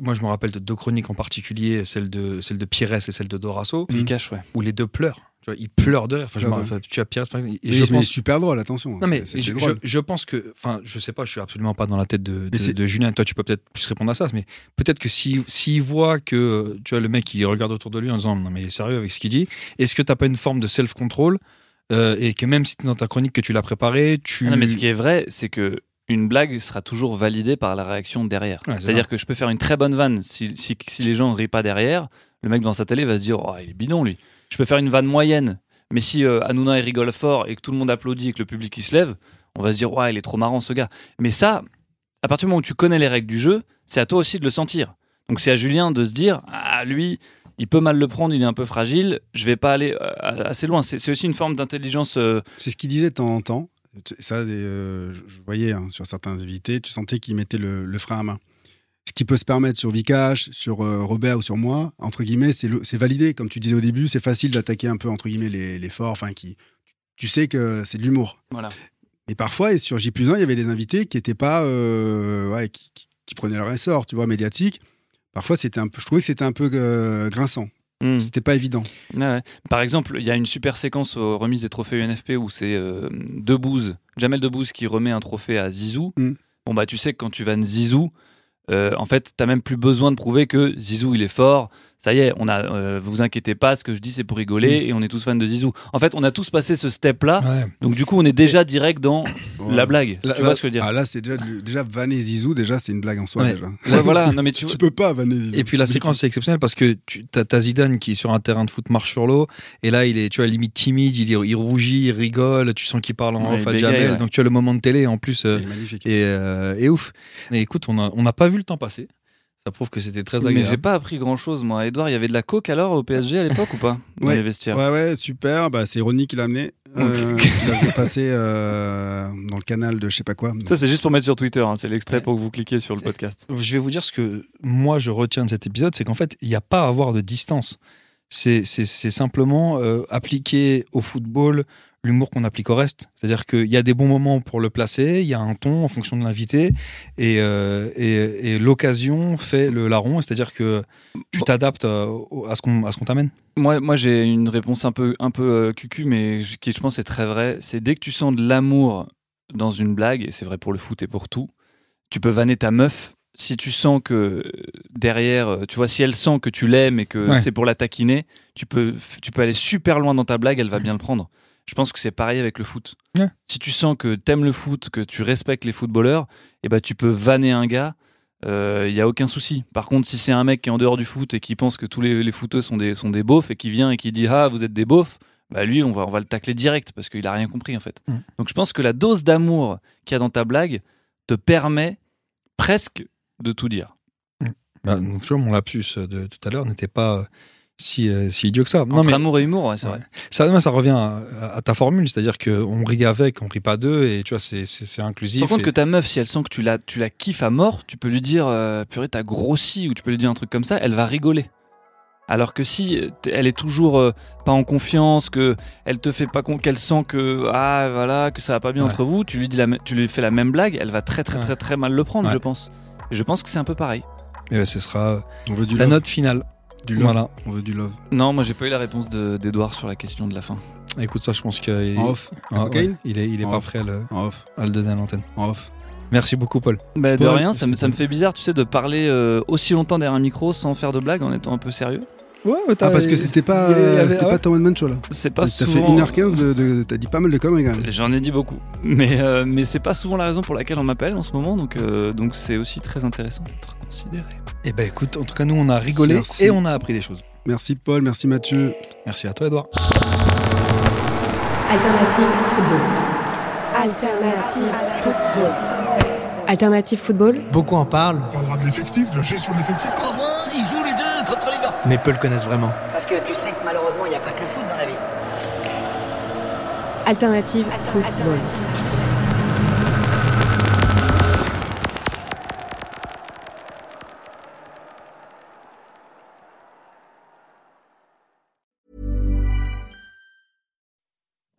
Moi, je me rappelle de deux chroniques en particulier, celle de, celle de Pires et celle de Dorasso, Vikash, ouais. où les deux pleurent. Tu vois, ils pleurent de rire. Enfin, je me Ouais, rappelle- tu as Pires, par exemple, et je mais pense- super drôle, attention. Non mais je, drôle. je pense que, enfin, je sais pas, je suis absolument pas dans la tête de, de, Julien. Toi, tu peux peut-être plus répondre à ça, mais peut-être que si s'il voit que tu vois le mec, il regarde autour de lui en disant non mais il est sérieux avec ce qu'il dit, est-ce que t'as pas une forme de self-control euh, et que même si t'es dans ta chronique que tu l'as préparé, tu Ah non, mais ce qui est vrai, c'est que une blague sera toujours validée par la réaction derrière. Ouais, C'est-à-dire que je peux faire une très bonne vanne. Si, si, si les gens ne rient pas derrière, le mec dans sa télé va se dire Oh, il est bidon, lui. Je peux faire une vanne moyenne. Mais si euh, Hanouna il rigole fort et que tout le monde applaudit et que le public il se lève, on va se dire Ouais, il est trop marrant ce gars. Mais ça, à partir du moment où tu connais les règles du jeu, c'est à toi aussi de le sentir. Donc c'est à Julien de se dire Ah, lui, il peut mal le prendre, il est un peu fragile, je vais pas aller euh, assez loin. C'est c'est aussi une forme d'intelligence. euh, C'est ce qu'il disait de temps en temps. Ça, euh, je voyais hein, sur certains invités, tu sentais qu'il mettait le, le frein à main. Ce qui peut se permettre sur Vikash, sur euh, Robert ou sur moi, entre guillemets, c'est validé. Comme tu disais au début, c'est facile d'attaquer un peu, entre guillemets, les, les forts. Enfin, qui, tu sais que c'est de l'humour. voilà. Et parfois, et sur J 1, il y avait des invités qui étaient pas. euh, ouais, qui, qui- qui prenaient leur essor, tu vois, médiatique. Parfois, c'était un peu, je trouvais que c'était un peu grinçant. Hmm. C'était pas évident. Ouais. Par exemple, il y a une super séquence aux remises des trophées UNFP où c'est euh, Debouze, Jamel Debbouze qui remet un trophée à Zizou. Mm. Bon bah tu sais que quand tu vannes Zizou, euh, en fait t'as même plus besoin de prouver que Zizou il est fort. Ça y est, on a, euh, vous inquiétez pas, ce que je dis c'est pour rigoler et on est tous fans de Zizou. En fait, on a tous passé ce step là, Ouais. donc du coup on est déjà direct dans la blague. Là- tu là- vois ce que je veux dire Ah là, c'est déjà, déjà vanner Zizou, déjà, c'est une blague en soi. Ouais. Déjà. Ouais, voilà, non mais tu, Tu peux pas vanner Zizou. Et puis la séquence est exceptionnelle parce que tu as, Zidane qui sur un terrain de foot marche sur l'eau et là il est tu vois limite timide, il, il rougit, il rigole, tu sens qu'il parle en Ouais, off il à bégaye, Jamel, ouais. donc tu as le moment de télé en plus euh, et, euh, et ouf. Et écoute, on a- on n'a pas vu le temps passer. Ça prouve que c'était très mais j'ai agréable. pas appris grand chose moi. Edouard, il y avait de la coke alors au PSG à l'époque ou pas [LAUGHS] dans Ouais. les vestiaires? Ouais, ouais, super. Bah, c'est Ronnie qui l'a amené. Euh, [LAUGHS] qui l'a fait passer euh, dans le canal de je sais pas quoi. Ça c'est juste pour mettre sur Twitter, hein. c'est l'extrait pour que vous cliquiez sur le podcast. Je vais vous dire ce que moi je retiens de cet épisode, c'est qu'en fait, il n'y a pas à avoir de distance. C'est c'est- c'est simplement euh, appliquer au football l'humour qu'on applique au reste. C'est-à-dire qu'il y a des bons moments pour le placer, il y a un ton en fonction de l'invité, et, euh, et, et l'occasion fait le larron, c'est-à-dire que tu t'adaptes euh, à ce qu'on à ce qu'on t'amène. Moi, moi j'ai une réponse un peu, un peu euh, cucu, mais je- qui je pense est très vraie. C'est dès que tu sens de l'amour dans une blague, et c'est vrai pour le foot et pour tout, tu peux vanner ta meuf. Si tu sens que derrière, tu vois, si elle sent que tu l'aimes et que Ouais. c'est pour la taquiner, tu peux, tu peux aller super loin dans ta blague, elle va bien le prendre. Je pense que c'est pareil avec le foot. Ouais. Si tu sens que t'aimes le foot, que tu respectes les footballeurs, et ben tu peux vanner un gars, il y a aucun souci. Par contre, si c'est un mec qui est en dehors du foot et qui pense que tous les, les footeux sont des, sont des beaufs et qui vient et qui dit ah vous êtes des beaufs, bah lui on va, on va le tacler direct parce qu'il a rien compris en fait. Donc je pense que la dose d'amour qu'il y a dans ta blague te permet presque de tout dire. Bah, donc, tu vois, mon lapsus de tout à l'heure n'était pas euh, si, euh, si idiot que ça. Non, Entre mais- amour et humour, ouais, c'est Ouais. vrai. Ça, moi, ça revient à, à ta formule, c'est-à-dire qu'on rit avec, on rit pas d'eux, et tu vois, c'est- inclusif. Par contre, et- que ta meuf, si elle sent que tu la, tu la kiffes à mort, tu peux lui dire euh, purée, t'as grossi, ou tu peux lui dire un truc comme ça, elle va rigoler. Alors que si euh, elle est toujours euh, pas en confiance, que elle te fait pas con, qu'elle sent que ah voilà que ça va pas bien Ouais. entre vous, tu lui dis la, tu lui fais la même blague, elle va très très Ouais. très très mal le prendre, Ouais. je pense. Et je pense que c'est un peu pareil. Et ben, ce sera On veut du la love. note finale. Du love. Voilà. On veut du love. Non, moi j'ai pas eu la réponse de- d'Edouard sur la question de la fin. Écoute, ça, je pense qu'il En off. Ah, ouais, il est, il est En pas off. prêt à le, En off. à le donner à l'antenne. En off. Merci beaucoup, Paul. Bah, de Paul, rien, ça me, ça me fait bizarre, tu sais, de parler euh, aussi longtemps derrière un micro sans faire de blagues en étant un peu sérieux. Ouais, ouais, Ah, parce que c'était pas, avait- ah ouais. pas ton show là. C'est pas T'as fait souvent. 1h15 de, de- t'as dit pas mal de conneries quand même. J'en ai dit beaucoup, mais euh, mais c'est pas souvent la raison pour laquelle on m'appelle en ce moment, donc euh, donc c'est aussi très intéressant d'être considéré. Eh ben écoute, en tout cas, nous, on a rigolé Merci. et on a appris des choses. Merci Paul, merci Mathieu. Merci à toi, Edouard. Alternative football. Alternative football. Alternative football, Beaucoup en parlent, On parlera de l'effectif, de la gestion de l'effectif. Crois-moi, ils jouent les deux contre les gars. mais peu le connaissent vraiment. Parce que tu sais que malheureusement, il n'y a pas que le foot dans la vie. alternative football.